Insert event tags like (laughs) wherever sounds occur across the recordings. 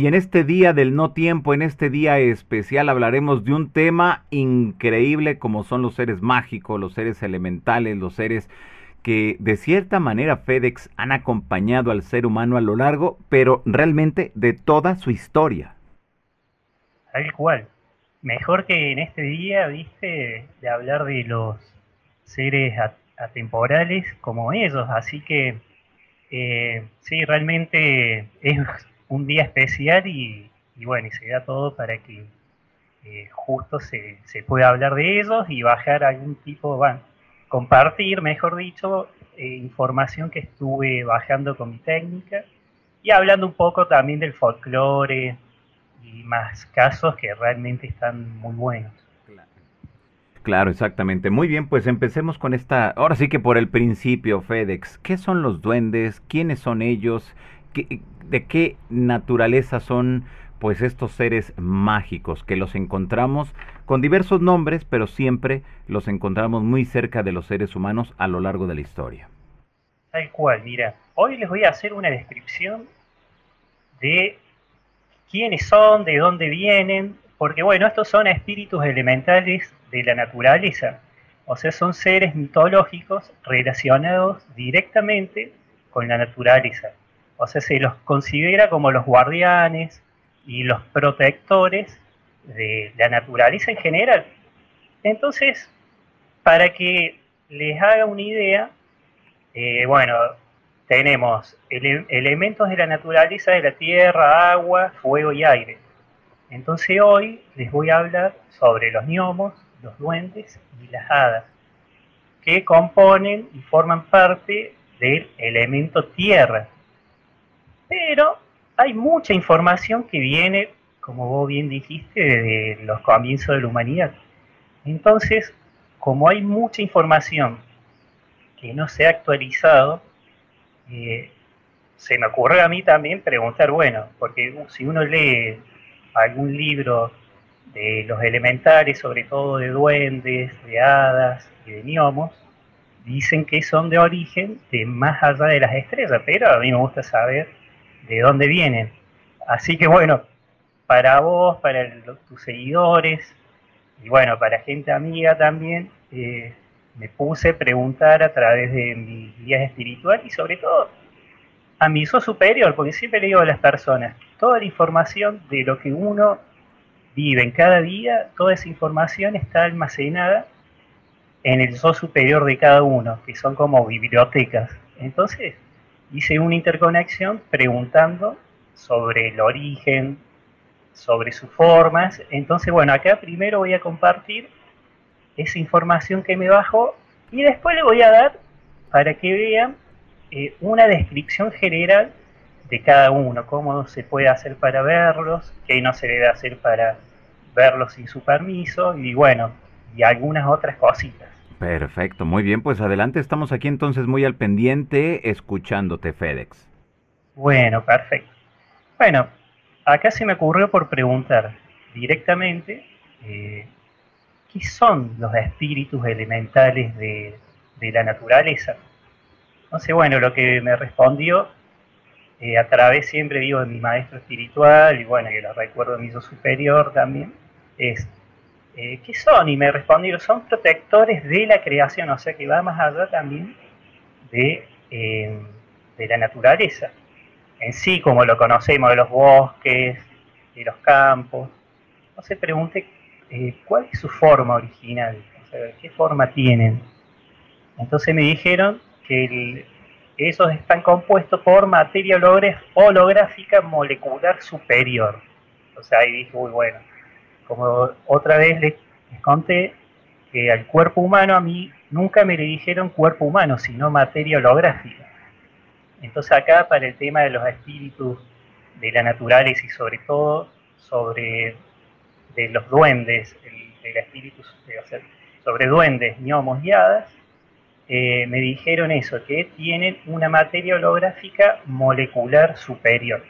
Y en este día del no tiempo, en este día especial, hablaremos de un tema increíble como son los seres mágicos, los seres elementales, los seres que de cierta manera FedEx han acompañado al ser humano a lo largo, pero realmente de toda su historia. Tal cual. Mejor que en este día, viste, de hablar de los seres atemporales como ellos. Así que eh, sí, realmente es un día especial y, bueno, y se da todo para que eh, justo se, se, pueda hablar de ellos y bajar algún tipo, bueno, compartir, mejor dicho, eh, información que estuve bajando con mi técnica y hablando un poco también del folclore y más casos que realmente están muy buenos. Claro, exactamente. Muy bien, pues empecemos con esta, ahora sí que por el principio, FedEx. ¿Qué son los duendes? ¿Quiénes son ellos? ¿De qué naturaleza son pues estos seres mágicos que los encontramos con diversos nombres, pero siempre los encontramos muy cerca de los seres humanos a lo largo de la historia? Tal cual, mira, hoy les voy a hacer una descripción de quiénes son, de dónde vienen, porque bueno, estos son espíritus elementales de la naturaleza, o sea, son seres mitológicos relacionados directamente con la naturaleza. O sea, se los considera como los guardianes y los protectores de la naturaleza en general. Entonces, para que les haga una idea, eh, bueno, tenemos elementos de la naturaleza de la tierra, agua, fuego y aire. Entonces hoy les voy a hablar sobre los gnomos, los duendes y las hadas, que componen y forman parte del elemento tierra. Pero hay mucha información que viene, como vos bien dijiste, desde los comienzos de la humanidad. Entonces, como hay mucha información que no se ha actualizado, eh, se me ocurre a mí también preguntar, bueno, porque si uno lee algún libro de los elementales, sobre todo de duendes, de hadas y de gnomos, dicen que son de origen de más allá de las estrellas, pero a mí me gusta saber de dónde vienen. Así que bueno, para vos, para tus seguidores y bueno, para gente amiga también, eh, me puse a preguntar a través de mi guías espiritual y sobre todo a mi yo superior, porque siempre le digo a las personas, toda la información de lo que uno vive en cada día, toda esa información está almacenada en el yo superior de cada uno, que son como bibliotecas. Entonces, hice una interconexión preguntando sobre el origen, sobre sus formas. Entonces, bueno, acá primero voy a compartir esa información que me bajó y después le voy a dar para que vean eh, una descripción general de cada uno, cómo se puede hacer para verlos, qué no se debe hacer para verlos sin su permiso y bueno, y algunas otras cositas. Perfecto, muy bien, pues adelante, estamos aquí entonces muy al pendiente escuchándote FedEx. Bueno, perfecto. Bueno, acá se me ocurrió por preguntar directamente eh, qué son los espíritus elementales de, de la naturaleza. Entonces, bueno, lo que me respondió eh, a través siempre digo de mi maestro espiritual y bueno, que lo recuerdo de mi yo superior también, es eh, ¿qué son? Y me respondieron, son protectores de la creación, o sea que va más allá también de, eh, de la naturaleza. En sí, como lo conocemos, de los bosques, de los campos. Entonces pregunté, ¿cuál es su forma original? ¿qué forma tienen? Entonces me dijeron que esos están compuestos por materia holográfica molecular superior. O sea, ahí dije, muy bueno, como otra vez les, conté que al cuerpo humano a mí nunca me le dijeron cuerpo humano, sino materia holográfica. Entonces acá para el tema de los espíritus de la naturaleza y sobre todo sobre de los duendes, el, espíritu, sobre duendes, gnomos y hadas, eh, me dijeron eso, que tienen una materia holográfica molecular superior.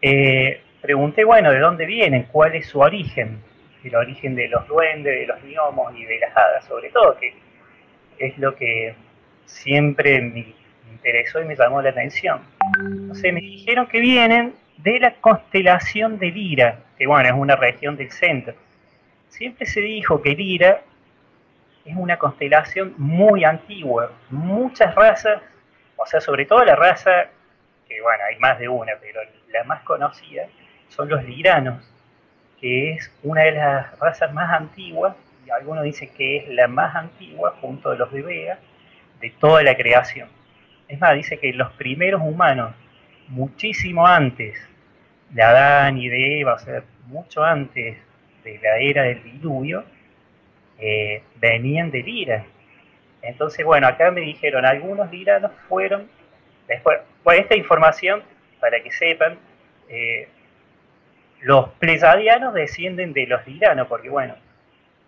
Eh, pregunté, bueno, ¿de dónde vienen? ¿Cuál es su origen? El origen de los duendes, de los gnomos y de las hadas, sobre todo, que es lo que siempre me interesó y me llamó la atención. Entonces me dijeron que vienen de la constelación de Lira, que bueno, es una región del centro. Siempre se dijo que Lira es una constelación muy antigua. Muchas razas, o sea, sobre todo la raza, que bueno, hay más de una, pero la más conocida, son los liranos, que es una de las razas más antiguas, y algunos dicen que es la más antigua, junto a los de Vega, de toda la creación. Es más, dice que los primeros humanos, muchísimo antes de Adán y de Eva, o sea, mucho antes de la era del diluvio, eh, venían de Lira. Entonces, bueno, acá me dijeron, algunos liranos fueron, después, bueno, esta información, para que sepan, eh, los plesadianos descienden de los liranos, porque bueno,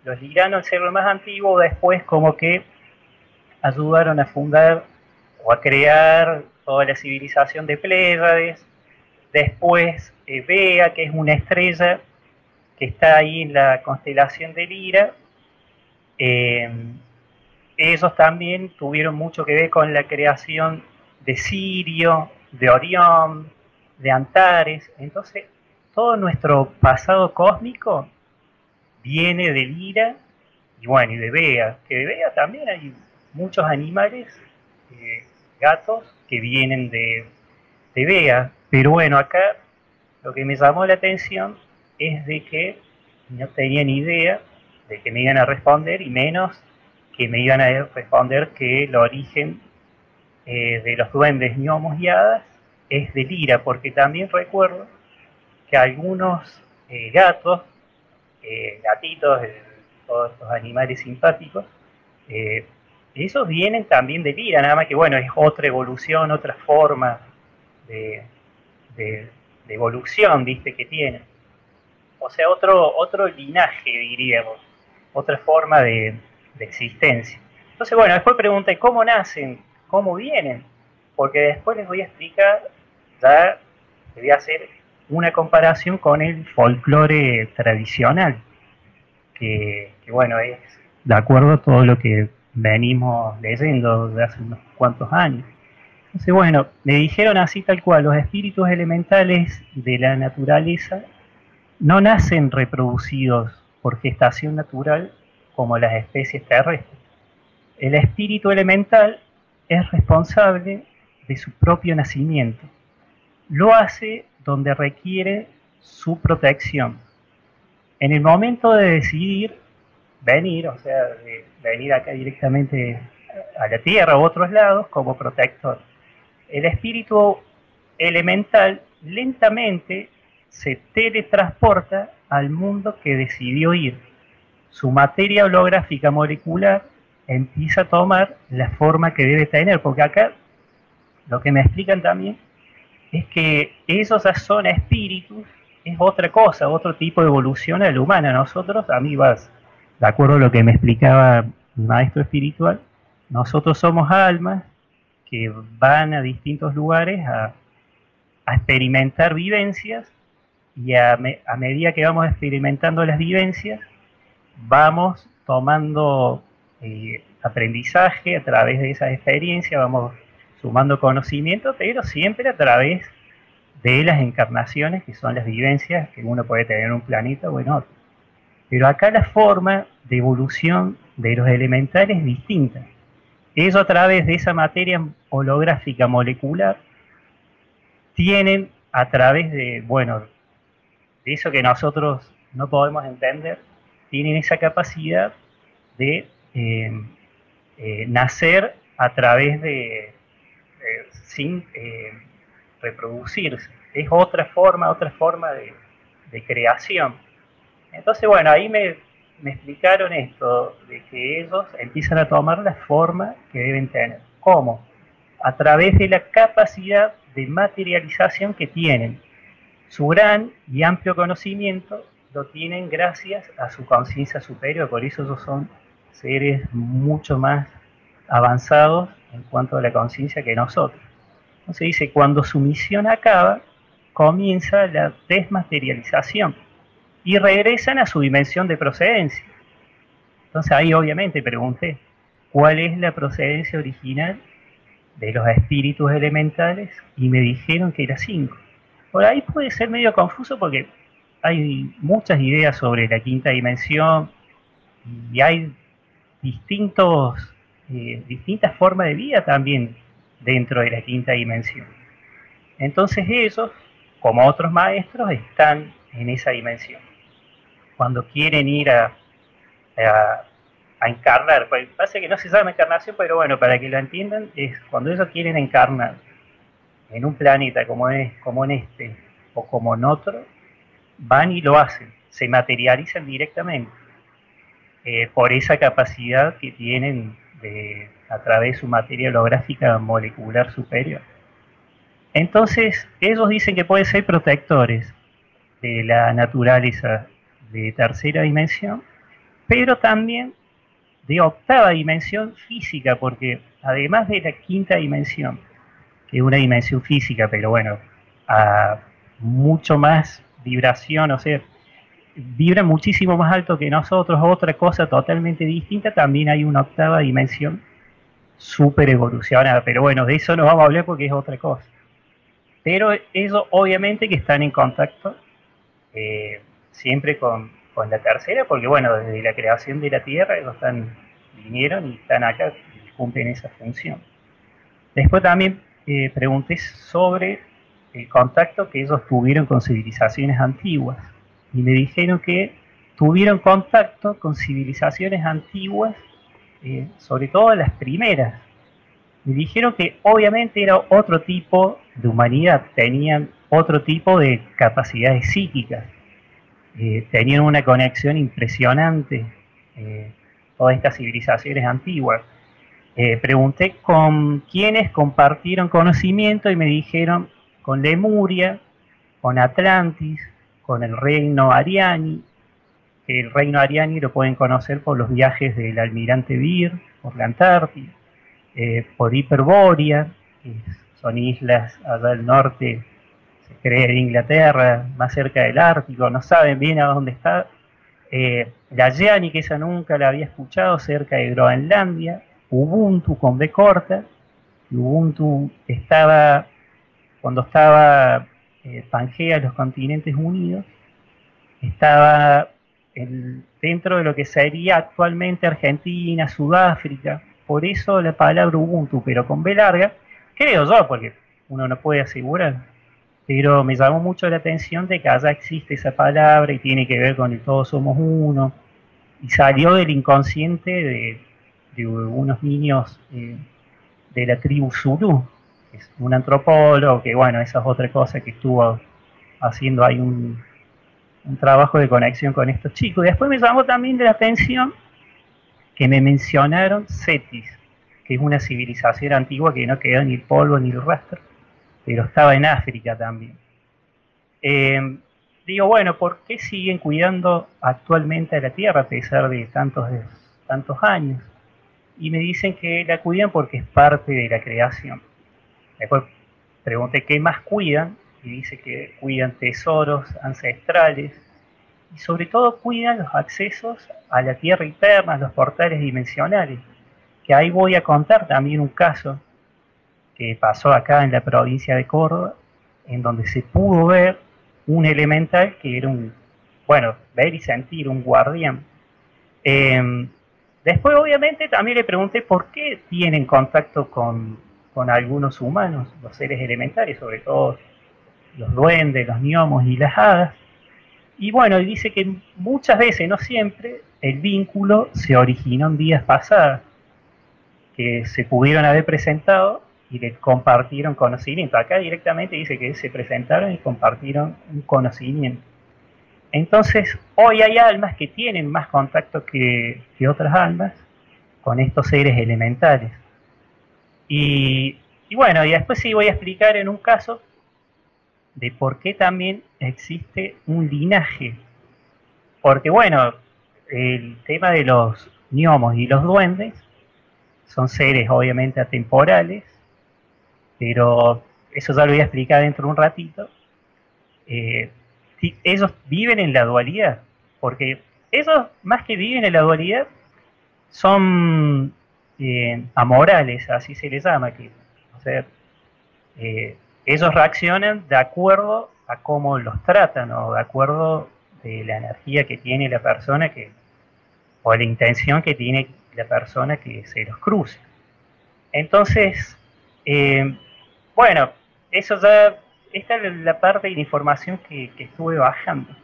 los liranos, al ser lo más antiguo, después como que ayudaron a fundar o a crear toda la civilización de Pléyades, después eh, que es una estrella que está ahí en la constelación de Lira, eh, ellos también tuvieron mucho que ver con la creación de Sirio, de Orión, de Antares, entonces todo nuestro pasado cósmico viene de Lira y bueno, y de Vega, que de Vega también hay muchos animales, eh, gatos, que vienen de, de Vega. Pero bueno, acá lo que me llamó la atención es de que no tenía ni idea de que me iban a responder y menos que me iban a responder que el origen eh, de los duendes gnomos y hadas es de Lira, porque también recuerdo que algunos eh, gatos, gatitos, todos estos animales simpáticos, esos vienen también de Lira, nada más que bueno, es otra evolución, otra forma de, evolución, viste, que tienen. O sea, otro, otro linaje, diríamos, otra forma de, existencia. Entonces, bueno, después pregunté cómo nacen, cómo vienen, porque después les voy a explicar, ya les voy a hacer una comparación con el folclore tradicional, que, bueno, es de acuerdo a todo lo que venimos leyendo desde hace unos cuantos años. Entonces, bueno, me dijeron así tal cual, los espíritus elementales de la naturaleza no nacen reproducidos por gestación natural como las especies terrestres. El espíritu elemental es responsable de su propio nacimiento. Lo hace donde requiere su protección. En el momento de decidir venir, o sea, venir acá directamente a la Tierra u otros lados como protector. El espíritu elemental lentamente se teletransporta al mundo que decidió ir. Su materia holográfica molecular empieza a tomar la forma que debe tener, porque acá lo que me explican también es que esos son espíritus, es otra cosa, otro tipo de evolución a la humana. Nosotros, a mí vas de acuerdo a lo que me explicaba mi maestro espiritual, nosotros somos almas que van a distintos lugares a, experimentar vivencias y a, medida que vamos experimentando las vivencias, vamos tomando eh, aprendizaje a través de esas experiencias, vamos sumando conocimiento, pero siempre a través de las encarnaciones, que son las vivencias que uno puede tener en un planeta o en otro. Pero acá la forma de evolución de los elementales es distinta. Ellos a través de esa materia holográfica molecular tienen a través de, bueno, de eso que nosotros no podemos entender, tienen esa capacidad de eh, eh, nacer a través de, sin eh, reproducirse. Es otra forma, otra forma de creación. Entonces, bueno, ahí me, explicaron esto, de que ellos empiezan a tomar la forma que deben tener. ¿Cómo? A través de la capacidad de materialización que tienen. Su gran y amplio conocimiento lo tienen gracias a su conciencia superior, por eso ellos son seres mucho más avanzados en cuanto a la conciencia que nosotros. Entonces dice, cuando su misión acaba, comienza la desmaterialización y regresan a su dimensión de procedencia. Entonces ahí obviamente pregunté, ¿cuál es la procedencia original de los espíritus elementales? Y me dijeron que era cinco. Por ahí puede ser medio confuso porque hay muchas ideas sobre la quinta dimensión y hay distintos, eh, distintas formas de vida también dentro de la quinta dimensión. Entonces ellos, como otros maestros, están en esa dimensión. Cuando quieren ir a, a, encarnar, pues, pasa que no se llama encarnación, pero bueno, para que lo entiendan, es cuando ellos quieren encarnar en un planeta como, es, como en este o como en otro, van y lo hacen, se materializan directamente eh, por esa capacidad que tienen a través de su materia holográfica molecular superior. Entonces, ellos dicen que pueden ser protectores de la naturaleza de tercera dimensión, pero también de octava dimensión física, porque además de la quinta dimensión, que es una dimensión física, pero bueno, a mucho más vibración, o sea, vibra muchísimo más alto que nosotros, otra cosa totalmente distinta, también hay una octava dimensión súper evolucionada, pero bueno, de eso no vamos a hablar porque es otra cosa. Pero eso obviamente que están en contacto eh, siempre con, la tercera, porque bueno, desde la creación de la Tierra ellos están, vinieron y están acá y cumplen esa función. Después también eh, pregunté sobre el contacto que ellos tuvieron con civilizaciones antiguas y me dijeron que tuvieron contacto con civilizaciones antiguas, eh, sobre todo las primeras. Me dijeron que obviamente era otro tipo de humanidad, tenían otro tipo de capacidades psíquicas, eh, tenían una conexión impresionante, eh, todas estas civilizaciones antiguas. pregunté con quiénes compartieron conocimiento y me dijeron con Lemuria, con Atlantis, con el reino Ariani. El reino Ariani lo pueden conocer por los viajes del almirante Beer, por la Antártida, eh, por Hiperbórea, que son islas allá al norte, se cree de Inglaterra, más cerca del Ártico, no saben bien a dónde está. Eh, la Gianni, que esa nunca la había escuchado, cerca de Groenlandia, Ubuntu con B corta, Ubuntu estaba, cuando estaba eh, Pangea, los continentes unidos, estaba dentro de lo que sería actualmente Argentina, Sudáfrica, por eso la palabra Ubuntu, pero con B larga, creo yo, porque uno no puede asegurar, pero me llamó mucho la atención de que allá existe esa palabra y tiene que ver con el todos somos uno, y salió del inconsciente de, unos niños eh, de la tribu Zulu, es un antropólogo, que bueno, esa es otra cosa que estuvo haciendo ahí un, trabajo de conexión con estos chicos. Después me llamó también la atención que me mencionaron Cetis, que es una civilización antigua que no quedó ni el polvo ni el rastro, pero estaba en África también. Eh, digo, bueno, ¿por qué siguen cuidando actualmente a la Tierra a pesar de tantos, de tantos años? Y me dicen que la cuidan porque es parte de la creación. Después pregunté qué más cuidan y dice que cuidan tesoros ancestrales y sobre todo cuidan los accesos a la tierra interna, los portales dimensionales. Que ahí voy a contar también un caso que pasó acá en la provincia de Córdoba, en donde se pudo ver un elemental que era un, bueno, ver y sentir, un guardián. Em, después obviamente también le pregunté por qué tienen contacto con con algunos humanos, los seres elementales, sobre todo los duendes, los gnomos y las hadas. Y bueno, dice que muchas veces, no siempre, el vínculo se originó en días pasados, que se pudieron haber presentado y le compartieron conocimiento. Acá directamente dice que se presentaron y compartieron un conocimiento. Entonces, hoy hay almas que tienen más contacto que, que otras almas con estos seres elementales. Y, bueno, y después sí voy a explicar en un caso de por qué también existe un linaje. Porque bueno, el tema de los gnomos y los duendes son seres obviamente atemporales, pero eso ya lo voy a explicar dentro de un ratito. Eh, ellos viven en la dualidad, porque ellos más que viven en la dualidad son eh, amorales, así se les llama, que o eh, ellos reaccionan de acuerdo a cómo los tratan o de acuerdo de la energía que tiene la persona que, o la intención que tiene la persona que se los cruce. Entonces, eh, bueno, eso ya, esta es la parte de la información que, estuve bajando.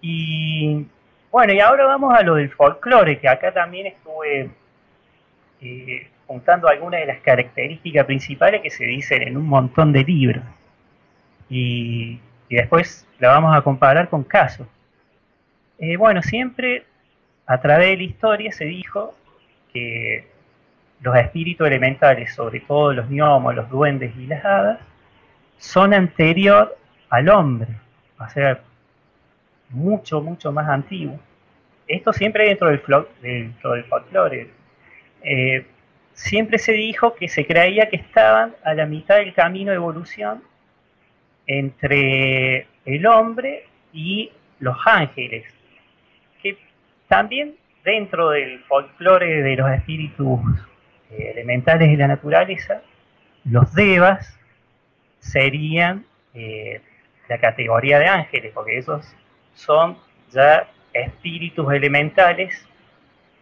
Y bueno, y ahora vamos a lo del folclore, que acá también estuve eh, juntando algunas de las características principales que se dicen en un montón de libros. Y, después la vamos a comparar con casos. Eh, bueno, siempre a través de la historia se dijo que los espíritus elementales, sobre todo los gnomos, los duendes y las hadas, son anterior al hombre, o sea, mucho, mucho más antiguos. Esto siempre dentro del, dentro del folclore. Eh, siempre se dijo que se creía que estaban a la mitad del camino de evolución entre el hombre y los ángeles, que también dentro del folclore de los espíritus eh, elementales de la naturaleza, los devas serían eh, la categoría de ángeles, porque esos son ya espíritus elementales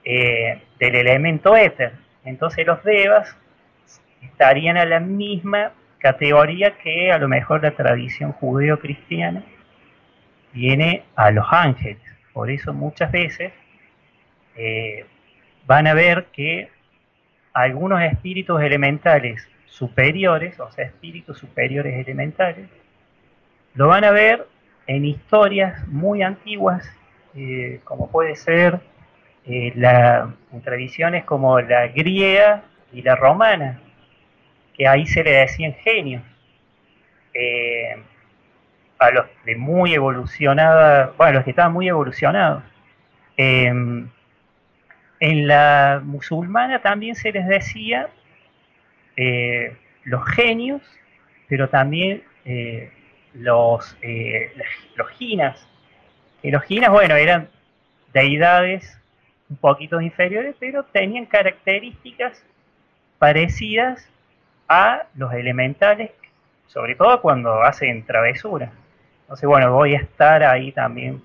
eh, del elemento éter. Entonces los devas estarían a la misma categoría que a lo mejor la tradición judeo-cristiana tiene a los ángeles. Por eso muchas veces van a ver que algunos espíritus elementales superiores, o sea, espíritus superiores elementales, lo van a ver en historias muy antiguas, eh, como puede ser eh, la, tradiciones como la griega y la romana, que ahí se le decían genios. Eh, a los de muy evolucionada, bueno, los que estaban muy evolucionados. En la musulmana también se les decía eh, los genios, pero también eh, los, eh, los ginas. Y los ginas, bueno, eran deidades un poquito inferiores, pero tenían características parecidas a los elementales, sobre todo cuando hacen travesura. Entonces, bueno, voy a estar ahí también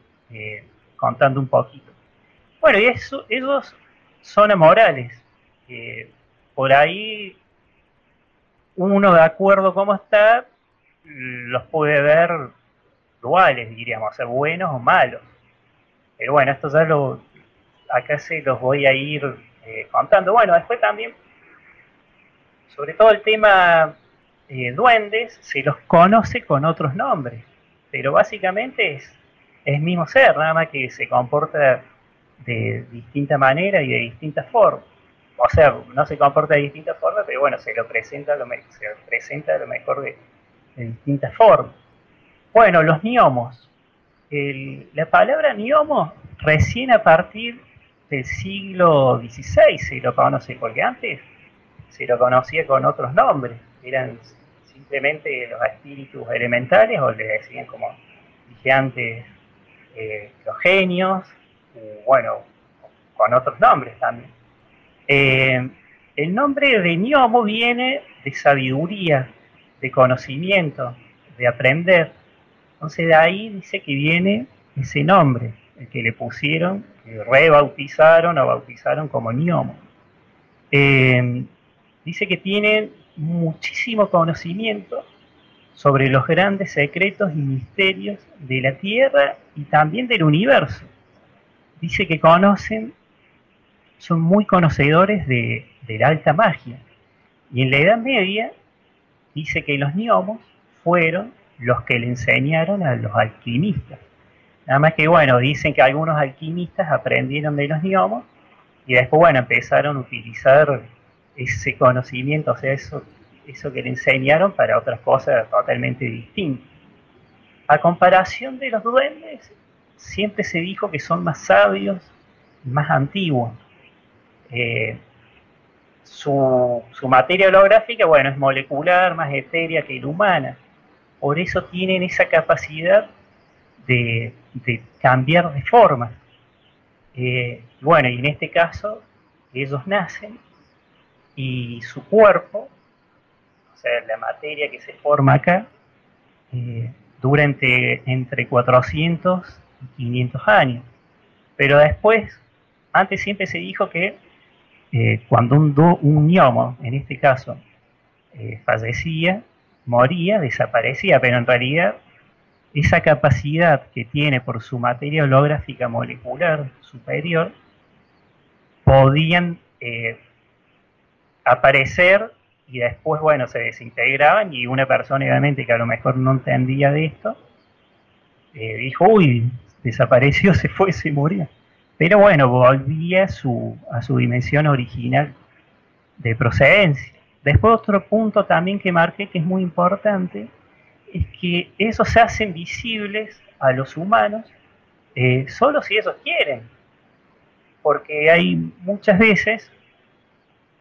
contando un poquito. Bueno, y eso, esos son morales. por ahí uno de acuerdo cómo está, los puede ver duales, diríamos, ser buenos o malos. Pero bueno, esto ya lo, acá se los voy a ir eh, contando. Bueno, después también, sobre todo el tema eh, duendes, se los conoce con otros nombres, pero básicamente es, es mismo ser, nada más que se comporta de distinta manera y de distintas formas. O sea, no se comporta de distintas formas, pero bueno, se lo presenta lo, se presenta lo mejor de, distintas formas. Bueno, los niomos. la palabra niomo recién a partir del siglo XVI se lo conoce, porque antes se lo conocía con otros nombres. Eran simplemente los espíritus elementales, o le decían como dije antes, eh, los genios, bueno, con otros nombres también. Eh, el nombre de Niomo viene de sabiduría, de conocimiento, de aprender. Entonces de ahí dice que viene ese nombre, que le pusieron, rebautizaron o bautizaron como Niomo. Eh, dice que tienen muchísimo conocimiento sobre los grandes secretos y misterios de la Tierra y también del universo dice que conocen, son muy conocedores de, la alta magia. Y en la Edad Media dice que los gnomos fueron los que le enseñaron a los alquimistas. Nada más que, bueno, dicen que algunos alquimistas aprendieron de los gnomos y después, bueno, empezaron a utilizar ese conocimiento, o sea, eso, eso que le enseñaron para otras cosas totalmente distintas. A comparación de los duendes, siempre se dijo que son más sabios más antiguos. Eh, su, materia holográfica, bueno, es molecular, más etérea que la humana. Por eso tienen esa capacidad de, cambiar de forma. Eh, bueno, y en este caso, ellos nacen y su cuerpo, o sea, la materia que se forma acá, eh, durante entre 400 y 500 años. Pero después, antes siempre se dijo que eh, cuando un, un gnomo, en este caso, eh, fallecía, moría, desaparecía, pero en realidad esa capacidad que tiene por su materia holográfica molecular superior, podían eh, aparecer y después, bueno, se desintegraban y una persona, obviamente, que a lo mejor no entendía de esto, eh, dijo, uy, desapareció, (laughs) se fue, se murió. Pero bueno, volvía su, a su dimensión original de procedencia. Después otro punto también que marqué que es muy importante, es que esos se hacen visibles a los humanos eh, solo si ellos quieren. Porque hay muchas veces,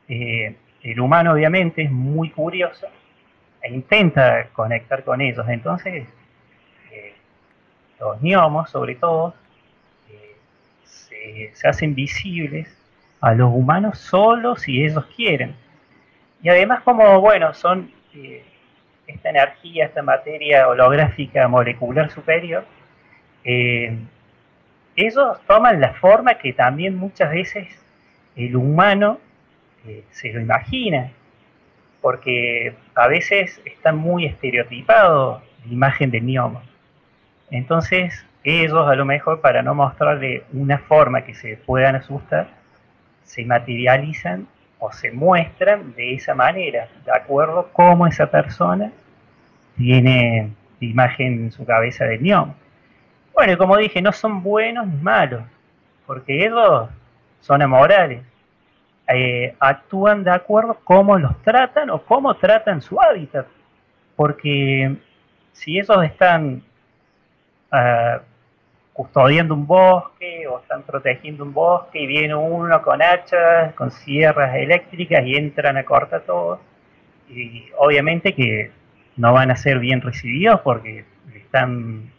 eh, el humano obviamente es muy curioso e intenta conectar con ellos. Entonces, eh, los gnomos, sobre todo, se, se hacen visibles a los humanos solo si ellos quieren. Y además como, bueno, son esta energía, esta materia holográfica molecular superior, eh, ellos toman la forma que también muchas veces el humano eh, se lo imagina, porque a veces está muy estereotipado la imagen del gnomo. Entonces, ellos a lo mejor para no mostrarle una forma que se puedan asustar, se materializan o se muestran de esa manera, de acuerdo cómo esa persona tiene imagen en su cabeza de gnomo. Bueno, como dije, no son buenos ni malos, porque ellos son amorales. Eh, actúan de acuerdo cómo los tratan o cómo tratan su hábitat. Porque si ellos están uh, custodiando un bosque o están protegiendo un bosque y viene uno con hachas, con sierras eléctricas y entran a cortar todo, y obviamente que no van a ser bien recibidos porque le están,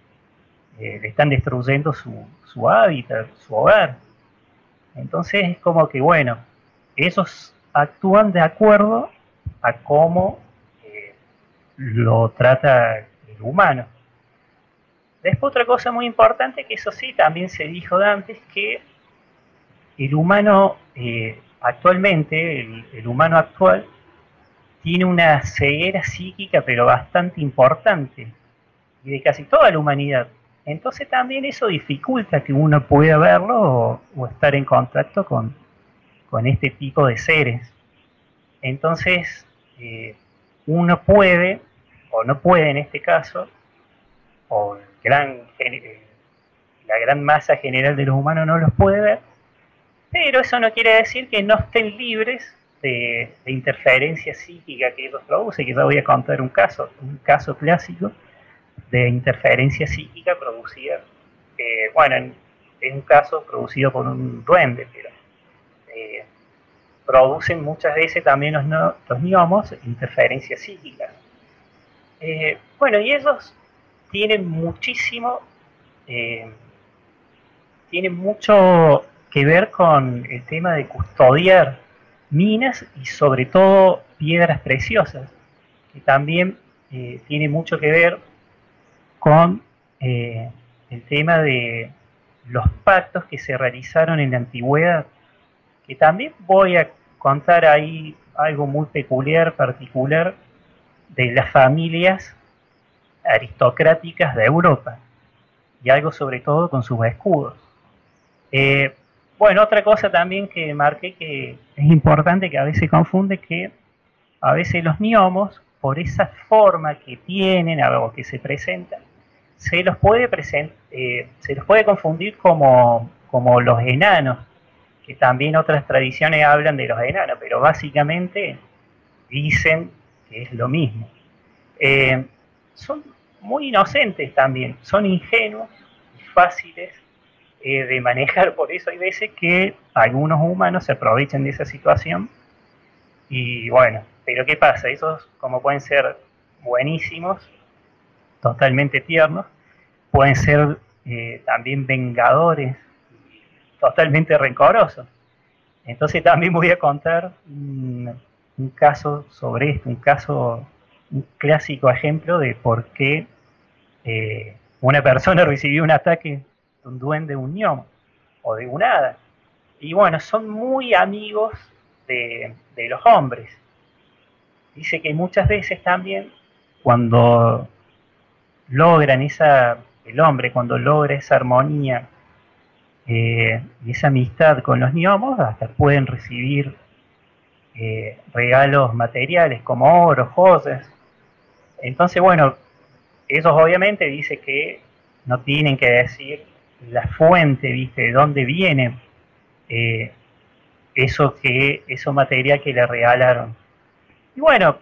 eh, le están destruyendo su, su hábitat, su hogar. Entonces es como que, bueno, esos actúan de acuerdo a cómo eh, lo trata el humano. Después otra cosa muy importante, que eso sí también se dijo de antes, que el humano eh, actualmente, el humano actual, tiene una ceguera psíquica pero bastante importante y de casi toda la humanidad. Entonces también eso dificulta que uno pueda verlo o, estar en contacto con, este tipo de seres. Entonces eh, uno puede, o no puede en este caso, o gran, la gran masa general de los humanos no los puede ver, pero eso no quiere decir que no estén libres de, interferencia psíquica que ellos producen, que ya voy a contar un caso, un caso clásico de interferencia psíquica producida, eh, bueno, es un caso producido por un duende, pero eh, producen muchas veces también los, los gnomos interferencia psíquica. Eh, bueno, y ellos tienen muchísimo, tienen mucho que ver con el tema de custodiar minas y sobre todo piedras preciosas, que también eh, tiene mucho que ver con eh, el tema de los pactos que se realizaron en la antigüedad, que también voy a contar ahí algo muy peculiar, particular, de las familias aristocráticas de Europa, y algo sobre todo con sus escudos. Eh, bueno, otra cosa también que marqué que es importante, que a veces confunde, que a veces los miomos, por esa forma que tienen, algo que se presentan, se los puede, eh, se los puede confundir como, como los enanos, que también otras tradiciones hablan de los enanos, pero básicamente dicen que es lo mismo. Eh, son muy inocentes también, son ingenuos y fáciles eh, de manejar. Por eso hay veces que algunos humanos se aprovechan de esa situación. Y bueno, pero ¿qué pasa? Esos, como pueden ser buenísimos, totalmente tiernos, pueden ser eh, también vengadores, totalmente rencorosos. Entonces también voy a contar un, caso sobre esto, un caso, un clásico ejemplo de por qué eh, una persona (laughs) recibió un ataque de un duende, un o de un hada. Y bueno, son muy amigos de, de los hombres. Dice que muchas veces también cuando logran esa, el hombre cuando logra esa armonía eh, y esa amistad con los gnomos, hasta pueden recibir eh, regalos materiales como oro, joyas. Entonces, bueno, ellos obviamente dice que no tienen que decir la fuente, ¿viste? De dónde viene eh, eso que, eso material que le regalaron. Y bueno,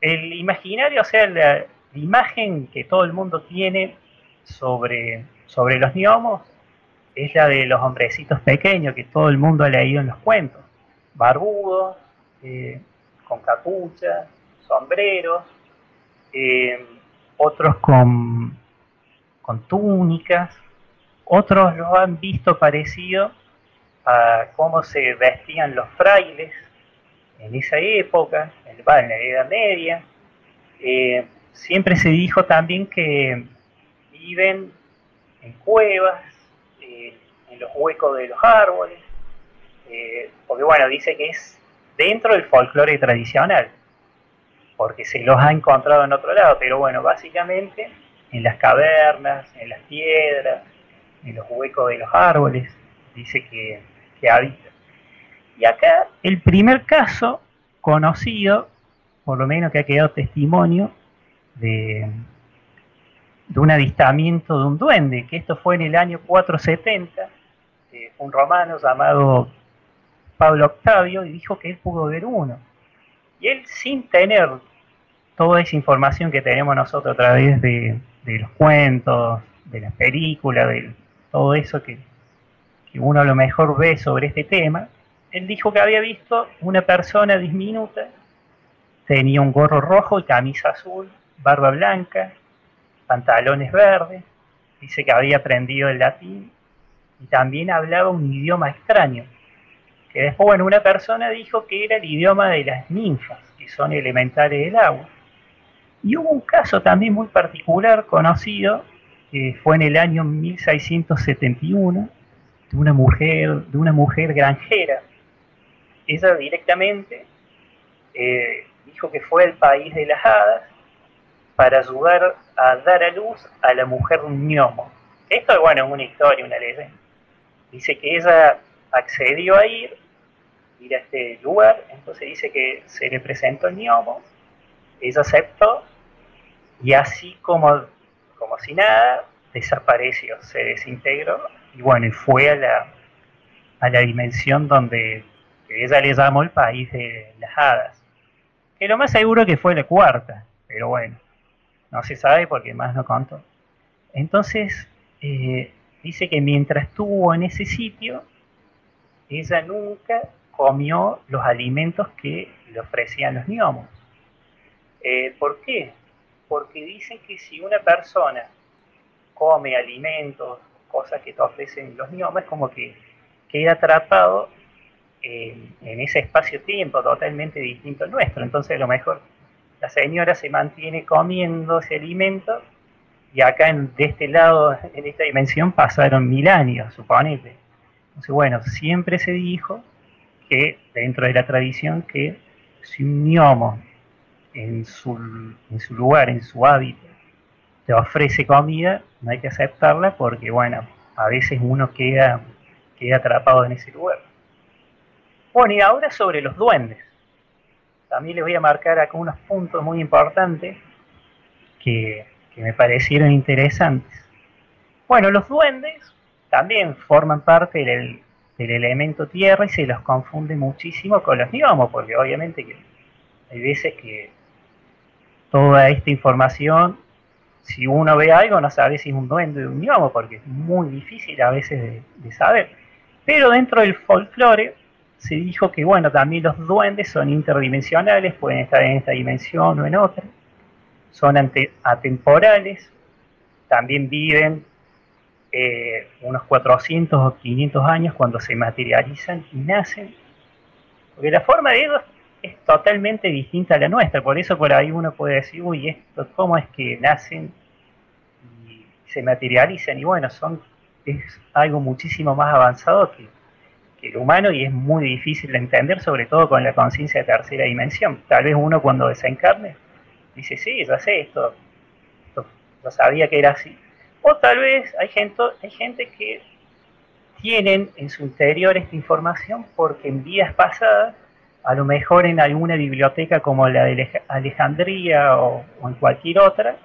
el imaginario, o sea, la, imagen que todo el mundo tiene sobre, sobre los gnomos es la de los hombrecitos pequeños que todo el mundo ha leído en los cuentos. Barbudos, eh, con capucha, sombreros, eh, otros con, con túnicas, otros lo han visto parecido a cómo se vestían los frailes en esa época, en, la Edad Media. Eh, siempre se dijo también que viven en cuevas, eh, en los huecos de los árboles, eh, porque bueno, dice que es dentro del folclore tradicional, porque se los ha encontrado en otro lado, pero bueno, básicamente en las cavernas, en las piedras, en los huecos de los árboles, dice que, habita. Y acá el primer caso conocido, por lo menos que ha quedado testimonio, de, de un avistamiento de un duende, que esto fue en el año 470, un romano llamado Pablo Octavio, y dijo que él pudo ver uno. Y él, sin tener toda esa información que tenemos nosotros a través de, los cuentos, de las películas, de todo eso que, que uno a lo mejor ve sobre este tema, él dijo que había visto una persona diminuta, tenía un gorro rojo y camisa azul, barba blanca, pantalones verdes, dice que había aprendido el latín y también hablaba un idioma extraño, que después, bueno, una persona dijo que era el idioma de las ninfas, que son elementales del agua. Y hubo un caso también muy particular, conocido, que fue en el año 1671, de una mujer, de una mujer granjera. Ella directamente eh, dijo que fue al país de las hadas para ayudar a dar a luz a la mujer gnomo. Esto, bueno, es una historia, una leyenda. Dice que ella accedió a ir, ir a este lugar, entonces dice que se le presentó el gnomo, ella aceptó, y así como, como si nada, desapareció, se desintegró, y bueno, y fue a la, a la dimensión donde ella le llamó el país de las hadas. Que lo más seguro que fue la cuarta, pero bueno no se sabe porque más no contó. Entonces, eh, dice que mientras estuvo en ese sitio, ella nunca comió los alimentos que le ofrecían los gnomos. Eh, ¿Por qué? Porque dicen que si una persona come alimentos, cosas que te ofrecen los gnomos, es como que queda atrapado en, ese espacio-tiempo totalmente distinto al nuestro. Entonces, a lo mejor la señora se mantiene comiendo ese alimento y acá en, de este lado, en esta dimensión, pasaron mil años, suponete. Entonces, bueno, siempre se dijo que dentro de la tradición que si un gnomo en su, lugar, en su hábitat, te ofrece comida, no hay que aceptarla porque, bueno, a veces uno queda, queda atrapado en ese lugar. Bueno, y ahora sobre los duendes. También les voy a marcar acá unos puntos muy importantes que, me parecieron interesantes. Bueno, los duendes también forman parte del, elemento tierra y se los confunde muchísimo con los gnomos, porque obviamente que hay veces que toda esta información, si uno ve algo, no sabe si es un duende o un gnomo, porque es muy difícil a veces de saber. Pero dentro del folclore se dijo que, bueno, también los duendes son interdimensionales, pueden estar en esta dimensión o en otra, son atemporales, también viven eh, unos 400 o 500 años cuando se materializan y nacen, porque la forma de ellos es totalmente distinta a la nuestra, por eso por ahí uno puede decir, uy, esto, ¿cómo es que nacen se materializan y bueno, son es algo muchísimo más avanzado que, el humano y es muy difícil de entender, sobre todo con la conciencia de tercera dimensión. Tal vez uno cuando desencarne dice, sí, ya sé esto, esto sabía que era así. O tal vez hay gente, hay gente que tienen en su interior esta información porque en vidas pasadas, a lo mejor en alguna biblioteca como la de Alejandría o en cualquier otra,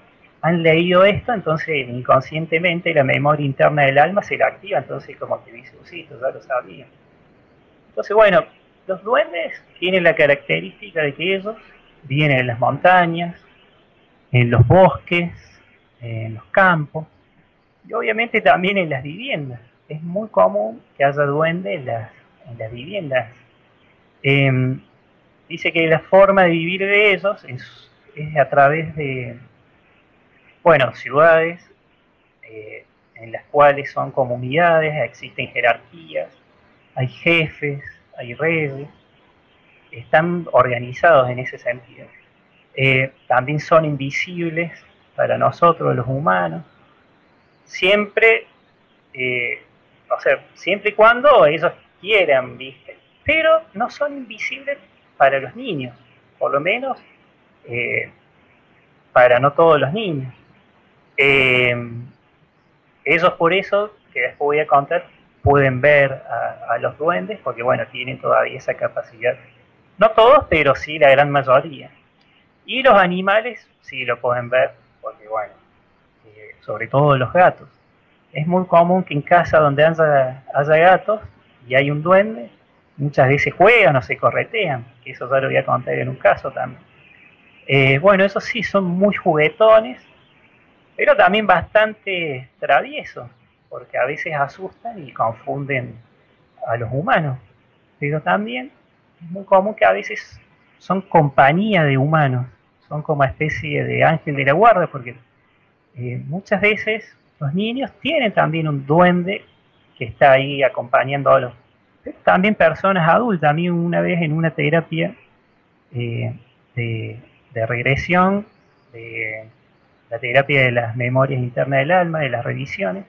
han leído esto, entonces inconscientemente la memoria interna del alma se la activa, entonces como que dice, sí, esto ya lo sabía. Entonces, bueno, los duendes tienen la característica de que ellos vienen en las montañas, en los bosques, en los campos, y obviamente también en las viviendas. Es muy común que haya duendes en las, viviendas. Em, dice que la forma de vivir de ellos es a través de, bueno, ciudades eh, en las cuales son comunidades, existen jerarquías, hay jefes, hay reyes, están organizados en ese sentido. Eh, también son invisibles para nosotros los humanos, siempre, eh, o sea, siempre y cuando ellos quieran, ¿viste? Pero no son invisibles para los niños, por lo menos para no todos los niños. Eh, ellos por eso, que después voy a contar, pueden ver a, los duendes, porque bueno, tienen todavía esa capacidad. No todos, pero sí la gran mayoría. Y los animales sí lo pueden ver, porque bueno, eh, sobre todo los gatos. Es muy común que en casa donde haya, gatos y hay un duende, muchas veces juegan o se corretean, que eso ya lo voy a contar en un caso también. Eh, bueno, esos sí son muy juguetones pero también bastante traviesos, porque a veces asustan y confunden a los humanos. Pero también es muy común que a veces son compañía de humanos, son como especie de ángel de la guarda, porque eh, muchas veces los niños tienen también un duende que está ahí acompañándolos. Pero también personas adultas. A mí una vez en una terapia eh, de regresión, de la terapia de las memorias internas del alma, de las revisiones,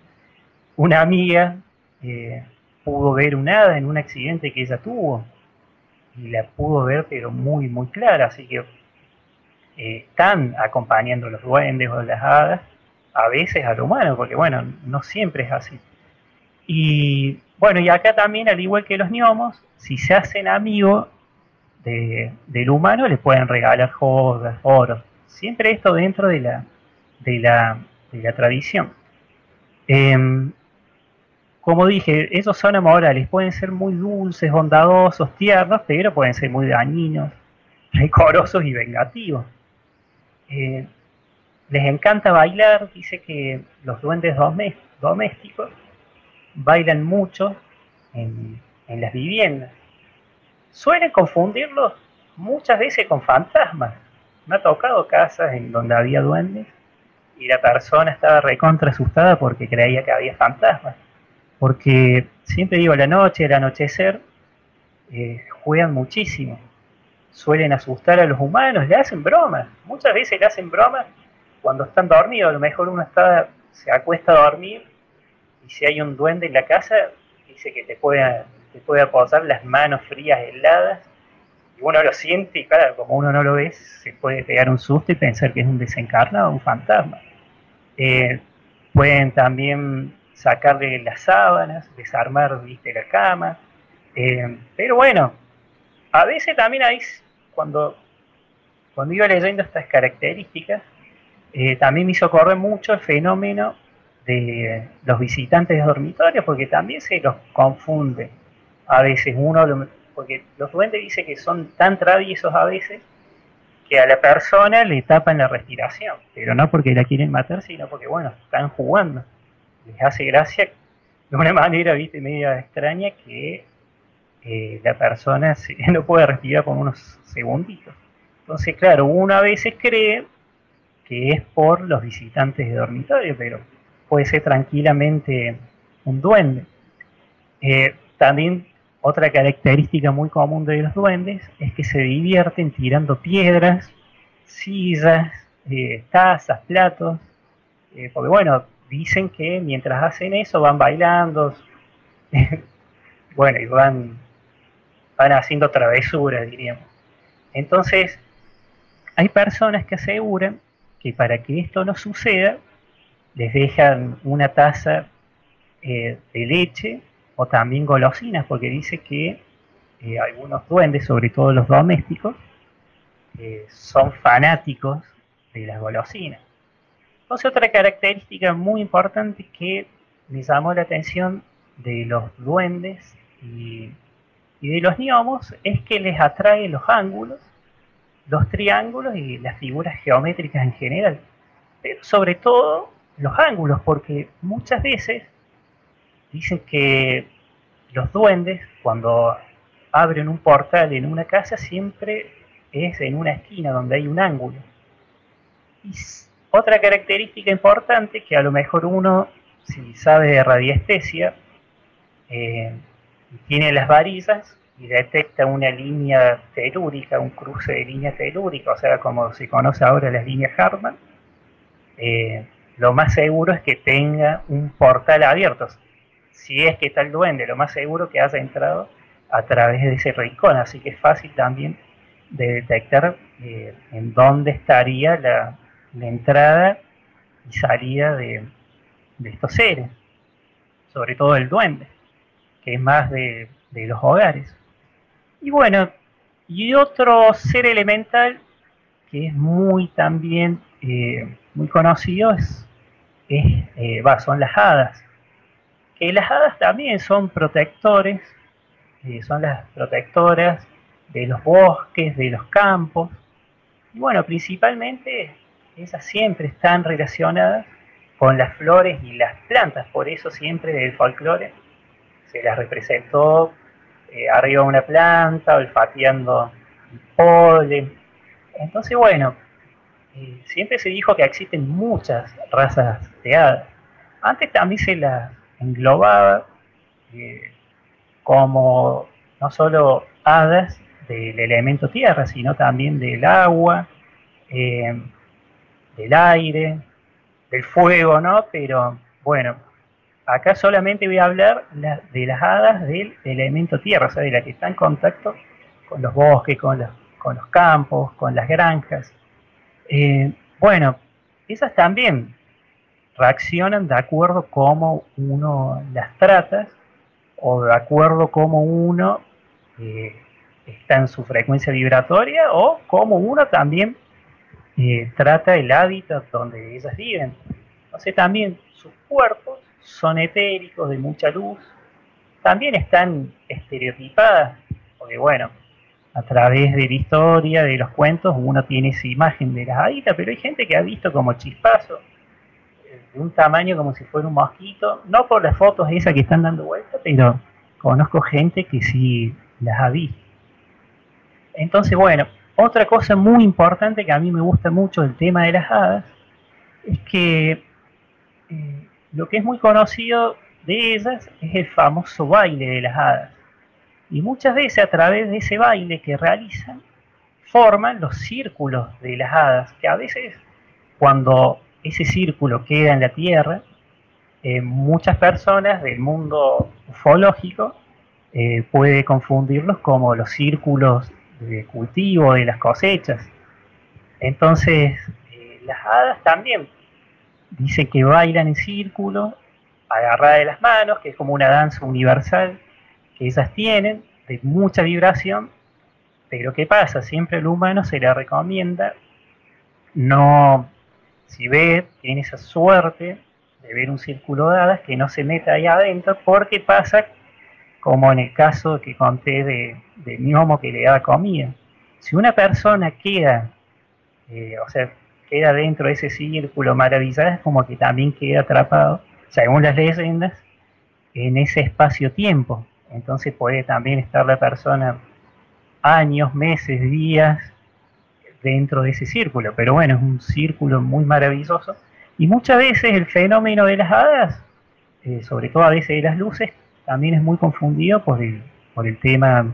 una amiga eh, pudo ver un hada en un accidente que ella tuvo y la pudo ver pero muy muy clara, así que están acompañando los duendes o las hadas a veces al humano, porque bueno, no siempre es así. Y bueno, y acá también, al igual que los gnomos, si se hacen amigos del humano, les pueden regalar jodas, oro. Siempre esto dentro de la, de la, tradición. Em, como dije, esos son amorales, pueden ser muy dulces, bondadosos, tiernos, pero pueden ser muy dañinos, (laughs) recorosos y vengativos. Eh, les encanta bailar, dice que los duendes domésticos bailan mucho en, las viviendas. Suelen confundirlos muchas veces con fantasmas. Me ha tocado casas en donde había duendes y la persona estaba recontra asustada porque creía que había fantasmas. Porque siempre digo, la noche, el anochecer, eh, juegan muchísimo. Suelen asustar a los humanos, le hacen bromas. Muchas veces le hacen bromas cuando están dormidos. A lo mejor uno está, se acuesta a dormir y si hay un duende en la casa, dice que te puede, te puede aposar las manos frías, heladas. Y uno lo siente y claro, como uno no lo ve, se puede pegar un susto y pensar que es un desencarnado, un fantasma. Eh, pueden también sacarle las sábanas, desarmar ¿viste, la cama. Eh, pero bueno, a veces también hay, cuando, cuando iba leyendo estas características, eh, también me hizo correr mucho el fenómeno de los visitantes de dormitorios, porque también se los confunde a veces uno, porque los duendes dicen que son tan traviesos a veces que a la persona le tapan la respiración, pero no porque la quieren matar, sino porque, bueno, están jugando. Les hace gracia de una (laughs) manera, viste, media extraña que eh, la persona (laughs) no puede respirar por unos segunditos. Entonces, claro, uno a veces cree que es por los visitantes de dormitorio, pero puede ser tranquilamente un duende. Eh, también otra característica muy común de los duendes es que se divierten tirando piedras, sillas, eh, tazas, platos, eh, porque bueno, dicen que mientras hacen eso van bailando, (laughs) bueno, y van, van haciendo travesuras, diríamos. Entonces, hay personas que aseguran que para que esto no suceda, les dejan una taza eh, de leche o también golosinas, porque dice que eh, algunos duendes, sobre todo los domésticos, eh, son fanáticos de las golosinas. Entonces otra característica muy importante que me llamó la atención de los duendes y, de los gnomos es que les atrae los ángulos, los triángulos y las figuras geométricas en general. Pero sobre todo los ángulos, porque muchas veces dicen que los duendes cuando abren un portal en una casa siempre es en una esquina donde hay un ángulo. Y otra característica importante que a lo mejor uno, si sabe de radiestesia, eh, tiene las varillas y detecta una línea telúrica, un cruce de línea telúrica, o sea, como se conoce ahora las líneas Hartmann, eh, lo más seguro es que tenga un portal abierto. Si es que está el duende, lo más seguro que haya entrado a través de ese rincón, así que es fácil también de detectar eh, en dónde estaría la entrada y salida de, estos seres, sobre todo el duende, que es más de, los hogares. Y bueno, y otro ser elemental que es muy también eh, muy conocido es, eh, son las hadas. Que las hadas también son protectores, eh, son las protectoras de los bosques, de los campos. Y bueno, principalmente esas siempre están relacionadas con las flores y las plantas, por eso siempre el folclore se las representó eh, arriba de una planta, olfateando polen. Entonces, bueno, eh, siempre se dijo que existen muchas razas de hadas. Antes también se las englobaba eh, como no solo hadas del elemento tierra, sino también del agua, del aire, del fuego, ¿no? Pero bueno, acá solamente voy a hablar de las hadas del elemento tierra, o sea, de la que está en contacto con los bosques, con los, campos, con las granjas. Eh, bueno, esas también reaccionan de acuerdo cómo uno las trata o de acuerdo cómo uno eh, está en su frecuencia vibratoria o cómo uno también eh, trata el hábitat donde ellas viven. Entonces también sus cuerpos son etéricos, de mucha luz, también están estereotipadas, porque bueno, a través de la historia, de los cuentos, uno tiene esa imagen de las haditas, pero hay gente que ha visto como chispazos, de un tamaño como si fuera un mosquito, no por las fotos esas que están dando vuelta, pero conozco gente que sí las ha visto. Entonces, bueno, otra cosa muy importante que a mí me gusta mucho del tema de las hadas es que eh, lo que es muy conocido de ellas es el famoso baile de las hadas. Y muchas veces a través de ese baile que realizan, forman los círculos de las hadas, que a veces cuando ese círculo queda en la Tierra, eh, muchas personas del mundo ufológico eh, puede confundirlos como los círculos de cultivo, de las cosechas. Entonces, eh, las hadas también dicen que bailan en círculo, agarradas de las manos, que es como una danza universal que ellas tienen, de mucha vibración, pero ¿qué pasa? Siempre el humano se le recomienda no, si ve, tiene esa suerte de ver un círculo de hadas, que no se meta ahí adentro, porque pasa como en el caso que conté de, de homo que le daba comida. Si una persona queda, eh, o sea, queda dentro de ese círculo maravillado, es como que también queda atrapado, según las leyendas, en ese espacio-tiempo. Entonces puede también estar la persona años, meses, días dentro de ese círculo. Pero bueno, es un círculo muy maravilloso. Y muchas veces el fenómeno de las hadas, eh, sobre todo a veces de las luces, también es muy confundido por el, por el tema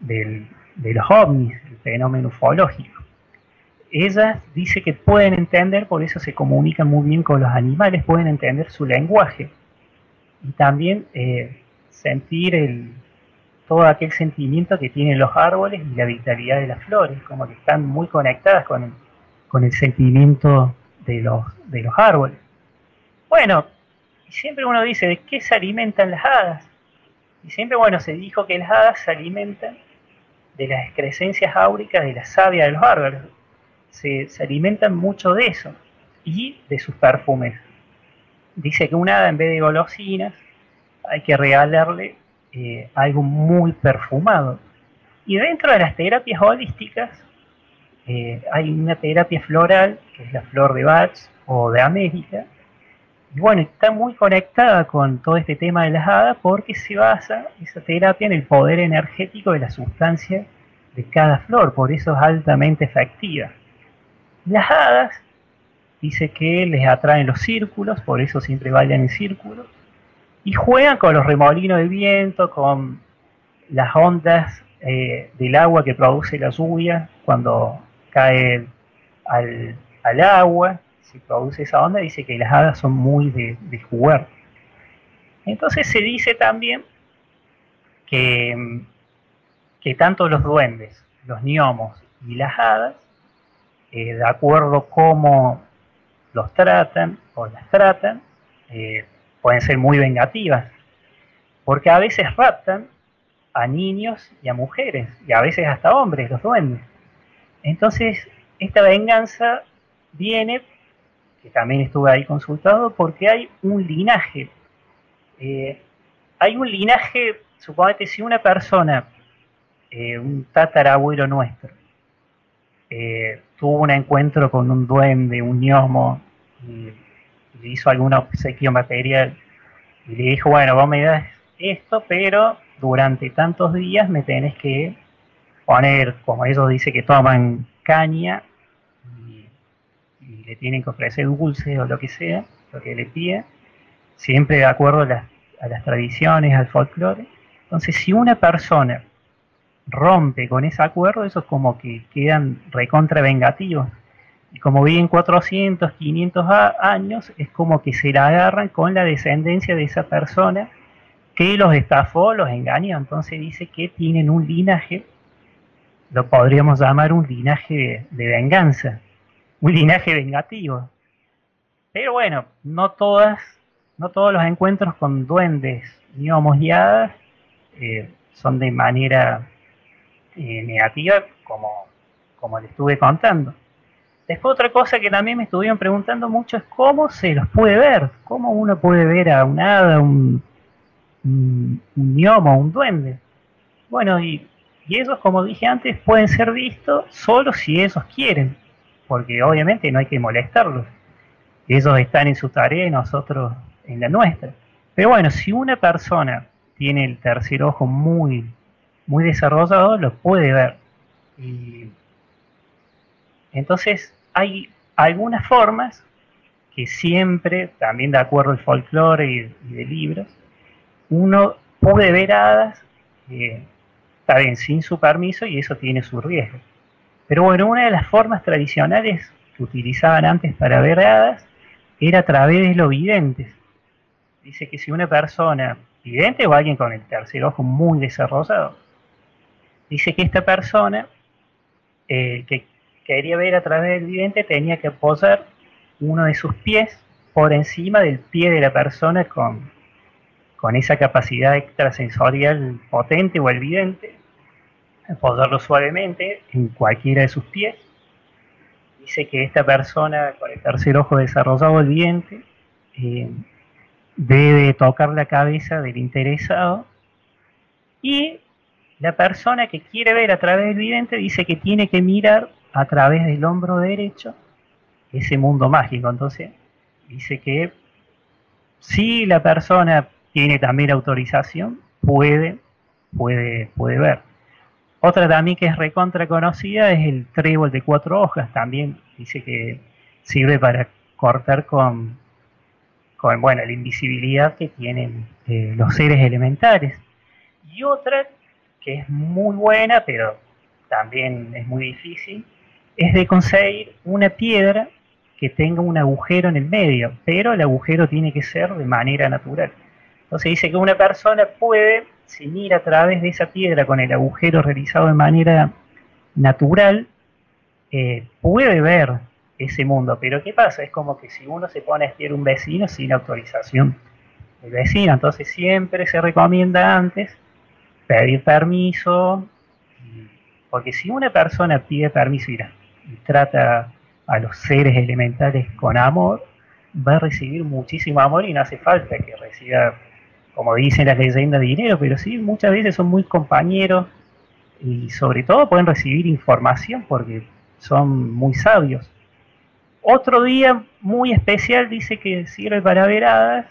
del, de los ovnis, el fenómeno ufológico. Ellas dice que pueden entender, por eso se comunican muy bien con los animales, pueden entender su lenguaje y también eh, sentir el, todo aquel sentimiento que tienen los árboles y la vitalidad de las flores, como que están muy conectadas con el, con el sentimiento de los, de los árboles. Bueno, siempre uno dice, ¿de qué se alimentan las hadas? Y siempre, bueno, se dijo que las hadas se alimentan de las excrescencias áuricas de la savia de los árboles. Se, alimentan mucho de eso y de sus perfumes. Dice que una hada en vez de golosinas hay que regalarle eh, algo muy perfumado. Y dentro de las terapias holísticas eh, hay una terapia floral, que es la flor de Bach o de América. Y bueno, está muy conectada con todo este tema de las hadas porque se basa esa terapia en el poder energético de la sustancia de cada flor, por eso es altamente efectiva. Las hadas dice que les atraen los círculos, por eso siempre bailan en círculos y juegan con los remolinos de viento, con las ondas eh, del agua que produce la lluvia cuando cae al, agua, se produce esa onda, dice que las hadas son muy de, jugar. Entonces se dice también que, que tanto los duendes, los gnomos y las hadas, eh, de acuerdo cómo los tratan o las tratan, eh, pueden ser muy vengativas, porque a veces raptan a niños y a mujeres, y a veces hasta hombres, los duendes. Entonces, esta venganza viene, que también estuve ahí consultado, porque hay un linaje. Eh, hay un linaje, suponete, si una persona, eh, un tatarabuelo nuestro, eh, tuvo un encuentro con un duende, un gnomo, y le hizo algún obsequio material y le dijo, bueno, vos me das esto, pero durante tantos días me tenés que poner, como ellos dicen que toman caña y, le tienen que ofrecer dulce o lo que sea, lo que le pide, siempre de acuerdo a las tradiciones, al folclore. Entonces, si una persona rompe con ese acuerdo, eso es como que quedan recontra vengativos y como viven 400, 500 años, es como que se la agarran con la descendencia de esa persona que los estafó, los engañó. Entonces dice que tienen un linaje, lo podríamos llamar un linaje de, venganza, un linaje vengativo. Pero bueno, no todas, no todos los encuentros con duendes ni hadas eh, son de manera eh, negativa como, como le estuve contando. Después otra cosa que también me estuvieron preguntando mucho es cómo se los puede ver, cómo uno puede ver a un hada, un, un, gnomo, un duende. Bueno, y, y esos, como dije antes, pueden ser vistos solo si ellos quieren, porque obviamente no hay que molestarlos. Ellos están en su tarea y nosotros en la nuestra. Pero bueno, si una persona tiene el tercer ojo muy, muy desarrollado, lo puede ver. Y entonces, hay algunas formas que siempre, también de acuerdo al folclore y, de libros, uno puede ver hadas, eh, sin su permiso y eso tiene su riesgo. Pero bueno, una de las formas tradicionales que utilizaban antes para ver hadas era a través de los videntes. Dice que si una persona vidente o alguien con el tercer ojo muy desarrollado, dice que esta persona eh, que quería ver a través del vidente tenía que posar uno de sus pies por encima del pie de la persona con, con esa capacidad extrasensorial potente o el vidente, posarlo suavemente en cualquiera de sus pies. Dice que esta persona con el tercer ojo desarrollado, el vidente, eh, debe tocar la cabeza del interesado y la persona que quiere ver a través del vidente dice que tiene que mirar a través del hombro derecho ese mundo mágico. Entonces, dice que si la persona tiene también autorización, puede, puede, puede ver. Otra también que es recontra conocida es el trébol de cuatro hojas, también dice que sirve para cortar con, con bueno, la invisibilidad que tienen eh, los seres elementales. Y otra que es muy buena, pero también es muy difícil, es de conseguir una piedra que tenga un agujero en el medio, pero el agujero tiene que ser de manera natural. Entonces dice que una persona puede, si mira a través de esa piedra con el agujero realizado de manera natural, eh, puede ver ese mundo. Pero ¿qué pasa? Es como que si uno se pone a espiar un vecino sin autorización del vecino, entonces siempre se recomienda antes pedir permiso, porque si una persona pide permiso y trata a los seres elementales con amor, va a recibir muchísimo amor y no hace falta que reciba, como dicen las leyendas, dinero, pero sí, muchas veces son muy compañeros y sobre todo pueden recibir información porque son muy sabios. Otro día muy especial dice que sirve para veradas,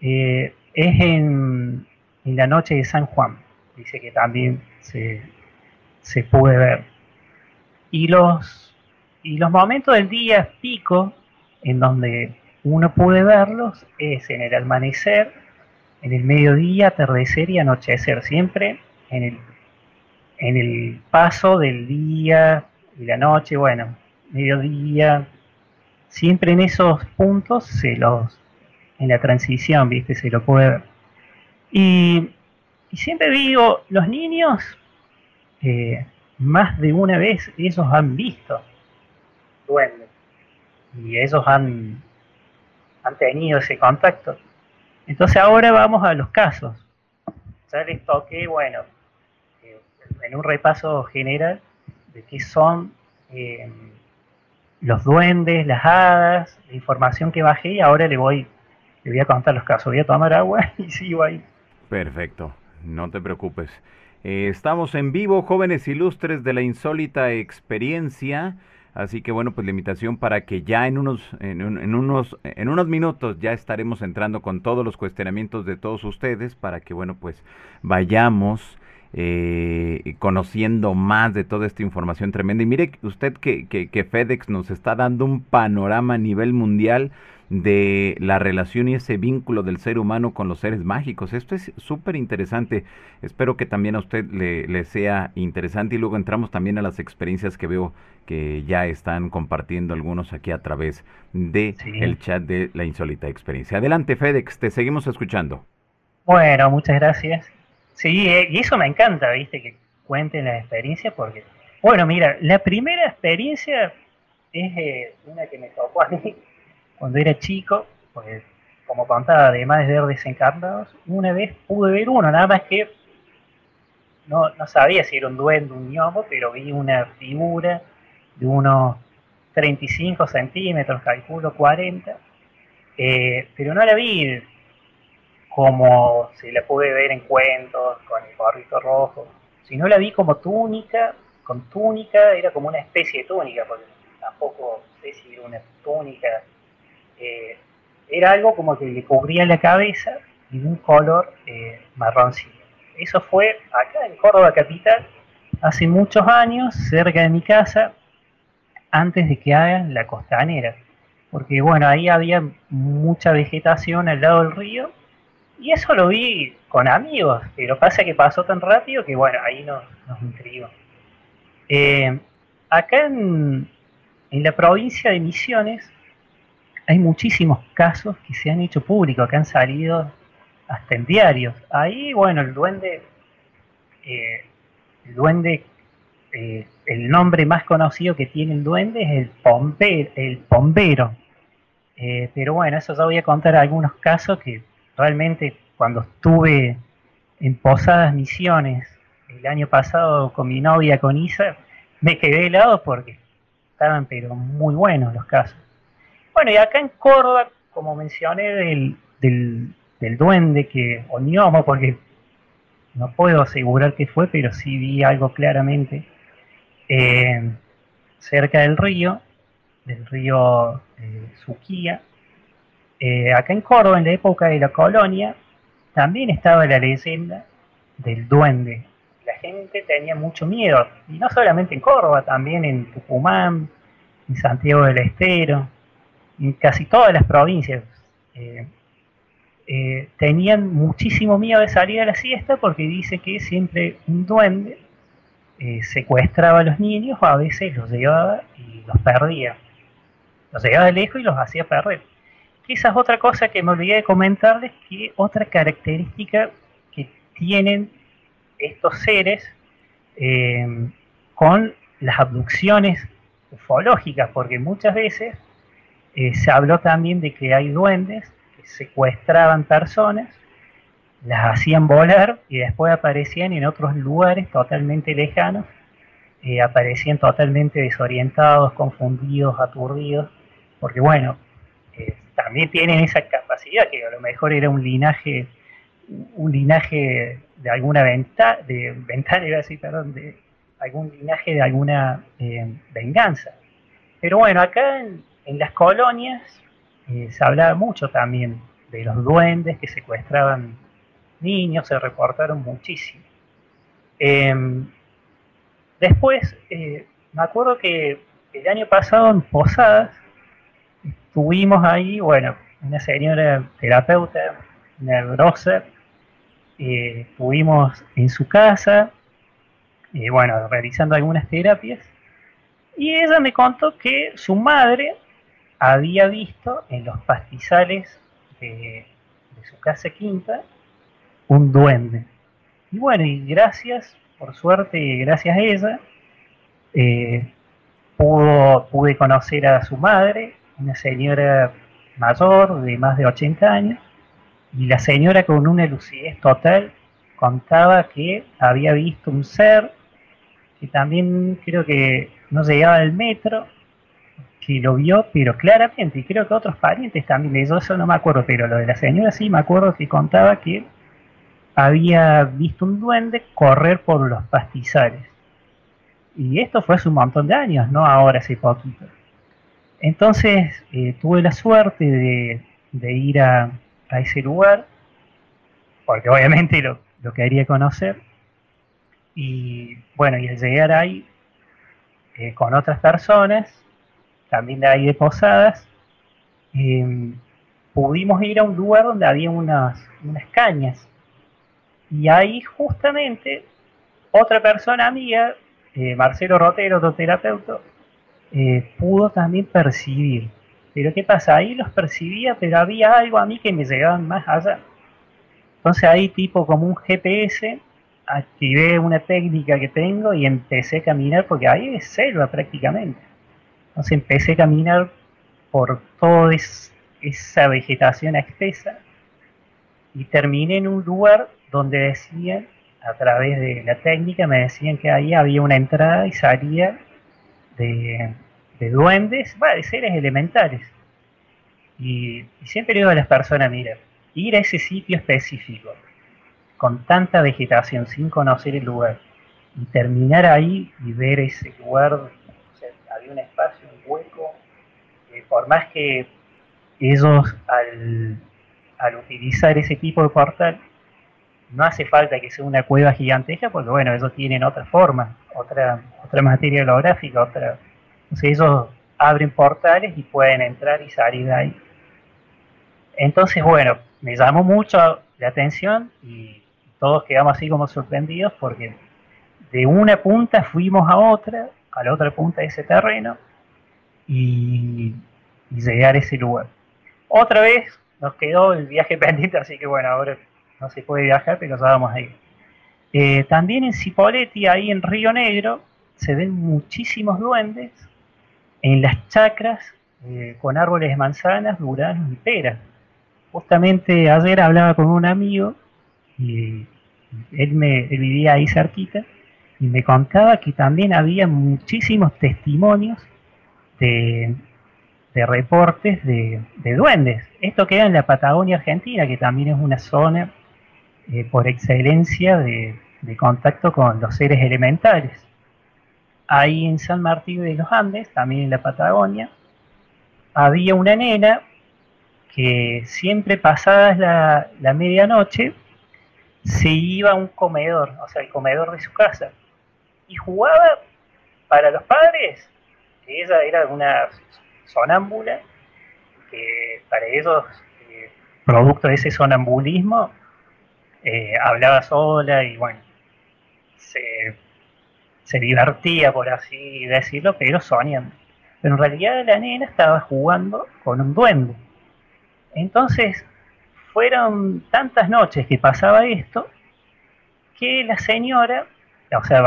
eh, es en, en, la noche de San Juan, dice que también se, se puede ver. Y los y los momentos del día pico en donde uno puede verlos es en el amanecer, en el mediodía, atardecer y anochecer, siempre en el, en el paso del día y la noche, bueno, mediodía, siempre en esos puntos se los, en la transición, viste, se lo puede ver. Y, siempre digo, los niños, eh, más de una vez ellos han visto duendes. Y ellos han, han tenido ese contacto. Entonces ahora vamos a los casos. Ya les toqué, bueno, eh, en un repaso general de qué son eh, los duendes, las hadas, la información que bajé y ahora le voy, le voy a contar los casos. Voy a tomar agua (laughs) y sigo ahí. Perfecto, no te preocupes. Eh, estamos en vivo, jóvenes ilustres de la insólita experiencia. Así que bueno, pues la invitación para que ya en unos, en, unos, en unos minutos ya estaremos entrando con todos los cuestionamientos de todos ustedes para que bueno, pues vayamos eh, conociendo más de toda esta información tremenda. Y mire usted que FedEx nos está dando un panorama a nivel mundial de la relación y ese vínculo del ser humano con los seres mágicos. Esto es súper interesante. Espero que también a usted le, sea interesante y luego entramos también a las experiencias que veo que ya están compartiendo algunos aquí a través de el chat de la insólita experiencia. Adelante, FedEx, te seguimos escuchando. Bueno, muchas gracias. Sí, eh, y eso me encanta, viste, que cuenten la experiencia porque, bueno, mira, la primera experiencia es eh, una que me tocó a mí cuando era chico, pues como contaba, además de ver desencarnados, una vez pude ver uno, nada más que no, no sabía si era un duende, un gnomo, pero vi una figura de unos 35 centímetros, calculo 40, eh, pero no la vi como se la pude ver en cuentos, con el gorrito rojo, sino la vi como túnica, con túnica, era como una especie de túnica, porque tampoco sé si era una túnica eh, era algo como que le cubría la cabeza y un color eh, marroncillo. Eso fue acá en Córdoba Capital, hace muchos años, cerca de mi casa, antes de que hagan la costanera. Porque bueno, ahí había mucha vegetación al lado del río y eso lo vi con amigos, pero pasa que pasó tan rápido que bueno, ahí nos, nos intrigó. Eh, acá en, en la provincia de Misiones hay muchísimos casos que se han hecho públicos, que han salido hasta en diarios. Ahí, bueno, el duende, eh, el duende, eh, el nombre más conocido que tiene el duende es el, pompe, el pombero. Eh, pero bueno, eso ya voy a contar algunos casos que realmente cuando estuve en Posadas Misiones el año pasado con mi novia, con Isa, me quedé helado porque estaban pero muy buenos los casos. Bueno, y acá en Córdoba, como mencioné del, del, duende que, o gnomo, porque no puedo asegurar que fue, pero sí vi algo claramente, eh, cerca del río, del río eh, Suquía. Eh, acá en Córdoba, en la época de la colonia, también estaba la leyenda del duende. La gente tenía mucho miedo, y no solamente en Córdoba, también en Tucumán, en Santiago del Estero, en casi todas las provincias eh, eh, tenían muchísimo miedo de salir a la siesta porque dice que siempre un duende eh, secuestraba a los niños o a veces los llevaba y los perdía. Los llevaba lejos y los hacía perder. es otra cosa que me olvidé de comentarles, que otra característica que tienen estos seres con las abducciones ufológicas, porque muchas veces eh, se habló también de que hay duendes que secuestraban personas, las hacían volar y después aparecían en otros lugares totalmente lejanos, eh, aparecían totalmente desorientados, confundidos, aturdidos, porque bueno, también tienen esa capacidad que a lo mejor era un linaje un linaje de alguna venta, de ventana, decir, de algún linaje de alguna eh, venganza. Pero bueno, acá las colonias eh, se hablaba mucho también de los duendes que secuestraban niños, se reportaron muchísimo. Em, después, eh, me acuerdo que el año pasado en Posadas, tuvimos ahí, bueno, una señora terapeuta, nervosa, estuvimos en su casa, bueno, realizando algunas terapias, y ella me contó que su madre había visto en los pastizales de, su casa quinta un duende. Y bueno, y gracias, por suerte, gracias a ella, eh, pudo, pude conocer a su madre, una señora mayor de más de 80 años, y la señora con una lucidez total contaba que había visto un ser que también creo que no llegaba al metro, que lo vio, pero claramente, y creo que otros parientes también, yo eso no me acuerdo, pero lo de la señora sí me acuerdo que contaba que había visto un duende correr por los pastizales. Y esto fue hace un montón de años, no ahora hace poquito. Entonces eh, tuve la suerte de ir a, a ese lugar, porque obviamente lo, quería conocer. Y bueno, y al llegar ahí eh, con otras personas, también de ahí de Posadas, em, pudimos ir a un lugar donde había unas, unas cañas. Y ahí justamente otra persona amiga, eh, Marcelo Rotero, otro terapeuta, eh, pudo también percibir pero ¿qué pasa? Ahí los percibía, pero había algo a mí que me llegaban más allá. Entonces ahí tipo como un GPS, activé una técnica que tengo y empecé a caminar, porque ahí es selva prácticamente. Entonces empecé a caminar por toda esa vegetación espesa y terminé en un lugar donde decían, a través de la técnica, me decían que ahí había una entrada y salida de, de duendes, de seres elementales. Y, siempre digo a las personas, mira, ir a ese sitio específico, con tanta vegetación, sin conocer el lugar, y terminar ahí y ver ese lugar, o sea, había un espacio, por más que ellos al, al utilizar ese tipo de portal, no hace falta que sea una cueva gigantesca, porque bueno, ellos tienen otra forma, otra, otra materia geográfica, otra, entonces ellos abren portales y pueden entrar y salir de ahí. Entonces, bueno, me llamó mucho la atención y todos quedamos así como sorprendidos porque de una punta fuimos a otra, a la otra punta de ese terreno y, llegar a ese lugar. Otra vez nos quedó el viaje (laughs) pendiente, así que bueno, ahora no se puede viajar, pero ya vamos a ir. Eh, también en Cipolletti, ahí en Río Negro, se ven muchísimos duendes en las chacras eh, con árboles de manzanas, duranos y peras. Justamente ayer hablaba con un amigo y él, me, vivía ahí cerquita y me contaba que también había muchísimos testimonios de, reportes de, duendes. Esto queda en la Patagonia Argentina, que también es una zona eh, por excelencia de, de contacto con los seres elementales ahí en San Martín de los Andes, también en la Patagonia, había una nena que siempre pasada la, la medianoche se iba a un comedor, o sea, el comedor de su casa, y jugaba para los padres, ella era una sonámbula, que para ellos, eh, producto de ese sonambulismo, eh, hablaba sola y bueno, se se divertía, por así decirlo, pero soñando. Pero en realidad la nena estaba jugando con un duende. Entonces, fueron tantas noches que pasaba esto, que la señora, o sea,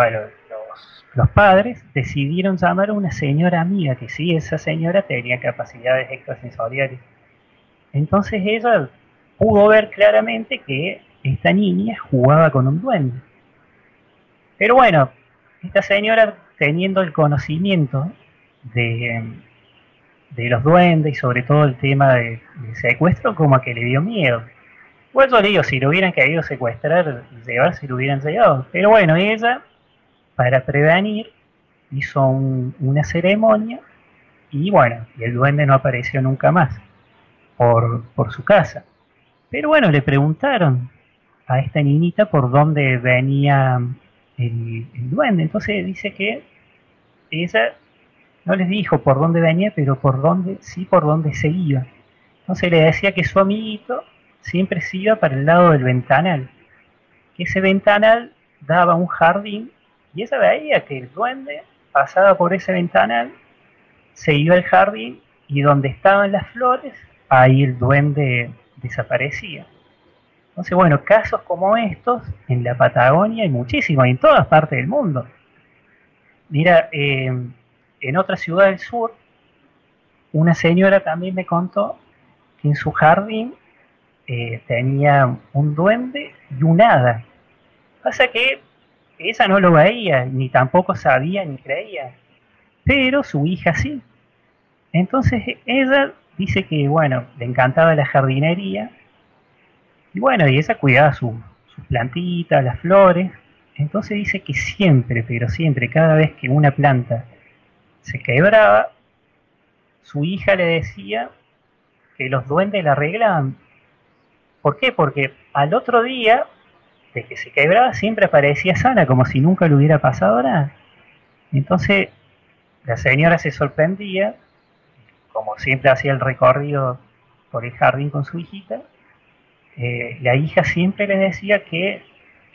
los padres decidieron llamar a una señora amiga, que sí, esa señora tenía capacidades extrasensoriales. Entonces ella pudo ver claramente que esta niña jugaba con un duende. Pero bueno, esta señora teniendo el conocimiento de, los duendes y sobre todo el tema de, secuestro, como que le dio miedo. Pues yo le digo, si lo hubieran querido secuestrar, llevar, si lo hubieran llevado. Pero bueno, ella, para prevenir, hizo una ceremonia y bueno, y el duende no apareció nunca más por, por su casa. Pero bueno, le preguntaron a esta niñita por dónde venía el, duende. Entonces dice que ella no les dijo por dónde venía, pero por dónde, sí por dónde se iba. Entonces le decía que su amiguito siempre se iba para el lado del ventanal. Que ese ventanal daba un jardín y ella veía que el duende pasaba por ese ventanal, se iba al jardín y donde estaban las flores, ahí el duende desaparecía. Entonces, bueno, casos como estos en la Patagonia hay muchísimos, en todas partes del mundo. Mira, eh, en otra ciudad del sur, una señora también me contó que en su jardín eh, tenía un duende y un hada. Pasa que ella no lo veía, ni tampoco sabía ni creía, pero su hija sí. Entonces ella dice que, bueno, le encantaba la jardinería y bueno, y ella cuidaba sus plantitas, las flores. Entonces dice que siempre, pero siempre, cada vez que una planta se quebraba, su hija le decía que los duendes la arreglaban. ¿Por qué? Porque al otro día de que se quebraba siempre aparecía sana, como si nunca le hubiera pasado nada. Entonces la señora se sorprendía, como siempre hacía el recorrido por el jardín con su hijita, eh, la hija siempre le decía que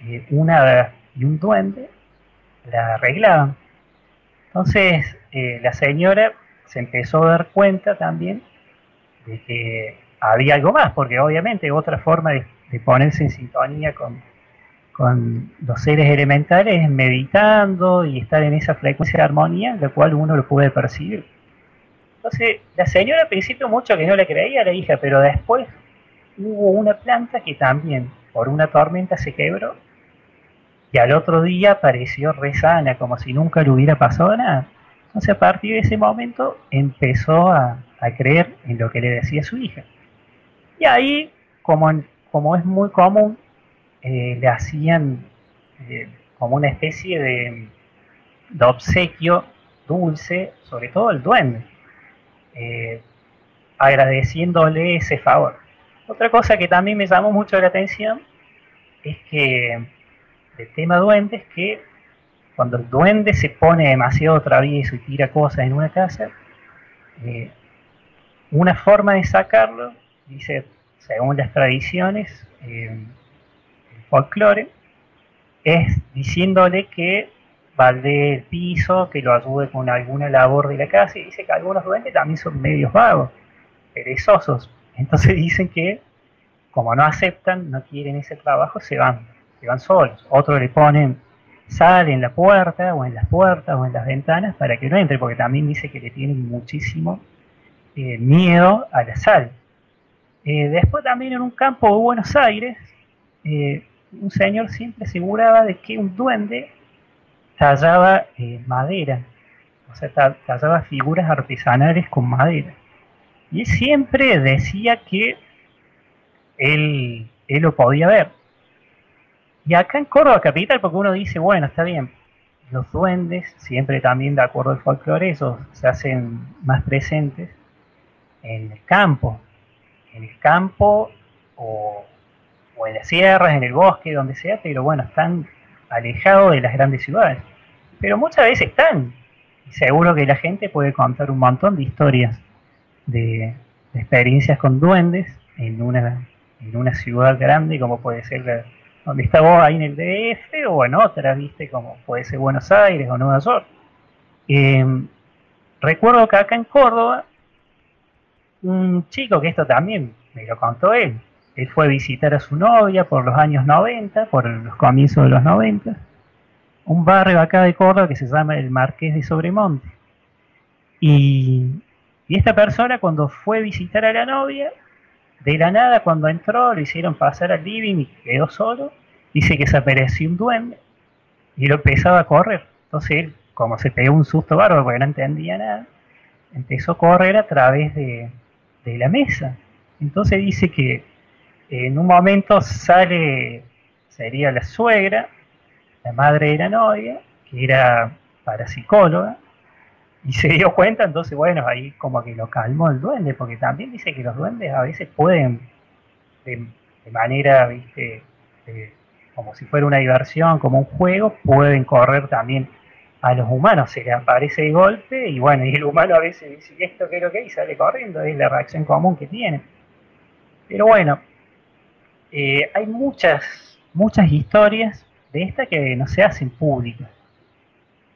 eh, una y un duende la arreglaban. Entonces eh, la señora se empezó a dar cuenta también de que había algo más, porque obviamente otra forma de, ponerse en sintonía con, con, los seres elementales es meditando y estar en esa frecuencia de armonía, la cual uno lo puede percibir. Entonces, la señora al principio mucho que no le creía a la hija, pero después hubo una planta que también por una tormenta se quebró y al otro día apareció resana, como si nunca le hubiera pasado nada. Entonces a partir de ese momento empezó a, creer en lo que le decía su hija. Y ahí, como, como es muy común, eh, le hacían eh, como una especie de, obsequio dulce, sobre todo el duende, eh, agradeciéndole ese favor. Otra cosa que también me llamó mucho la atención es que el tema duende es que cuando el duende se pone demasiado travieso y tira cosas en una casa, una forma de sacarlo, dice, según las tradiciones, folclore, es diciéndole que valde el piso, que lo ayude con alguna labor de la casa, y dice que algunos duendes también son medios vagos, perezosos, entonces (laughs) dicen que como no aceptan, no quieren ese trabajo, se van, se van solos. Otros le ponen sal en la puerta o en las puertas o en las ventanas para que no entre, porque también dice que le tienen muchísimo eh, miedo a la sal. Eh, después también en un campo de Buenos Aires, eh, un señor siempre aseguraba de que un duende tallaba madera, o sea, tallaba figuras artesanales con madera. Y siempre decía que él, él lo podía ver. Y acá en Córdoba Capital, porque uno dice, bueno, está bien, los duendes, siempre también de acuerdo al folclore, esos se hacen más presentes en el campo, en el campo o, o, en las sierras, en el bosque, donde sea, pero bueno, están alejados de las grandes ciudades. Pero muchas veces están, seguro que la gente puede contar un montón de historias de, experiencias con duendes en una, en una ciudad grande como puede ser donde está vos ahí en el DF o en otras, viste, como puede ser Buenos Aires o Nueva York. Em, recuerdo que acá en Córdoba, un chico que esto también me lo contó él, él fue a visitar a su novia por los años 90, por los comienzos de los 90, un barrio acá de Córdoba que se llama el Marqués de Sobremonte. Y, esta persona cuando fue a visitar a la novia, de la nada cuando entró, le hicieron pasar al living y quedó solo, dice que se apareció un duende y lo empezaba a correr. Entonces como se pegó un susto bárbaro porque no entendía nada, empezó a correr a través de la mesa. Entonces dice que en un momento sale, sería la suegra, la madre de la novia, que era parapsicóloga, y se dio cuenta, entonces bueno, ahí como que lo calmó el duende, porque también dice que los duendes a veces pueden, de, manera, viste, como si fuera una diversión, como un juego, pueden correr también a los humanos, se le aparece el golpe y bueno, y el humano a veces dice, ¿esto qué es lo que hay? Y sale corriendo, es la reacción común que tiene. Pero bueno, eh, hay muchas, muchas historias de esta que no se hacen públicas,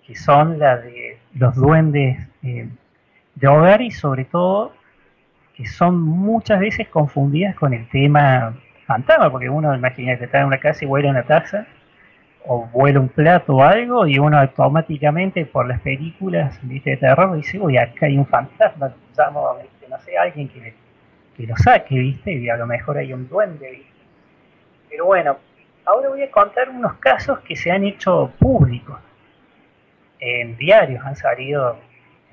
que son las de los duendes eh, de hogar y sobre todo que son muchas veces confundidas con el tema fantasma, porque uno imagina que está en una casa y vuela una taza o vuela un plato o algo y uno automáticamente por las películas de terror dice, uy, acá hay un fantasma, llamo, no sé, alguien que, que lo saque, ¿viste? Y a lo mejor hay un duende, ¿viste? Pero bueno, ahora voy a contar unos casos que se han hecho públicos. En diarios, han salido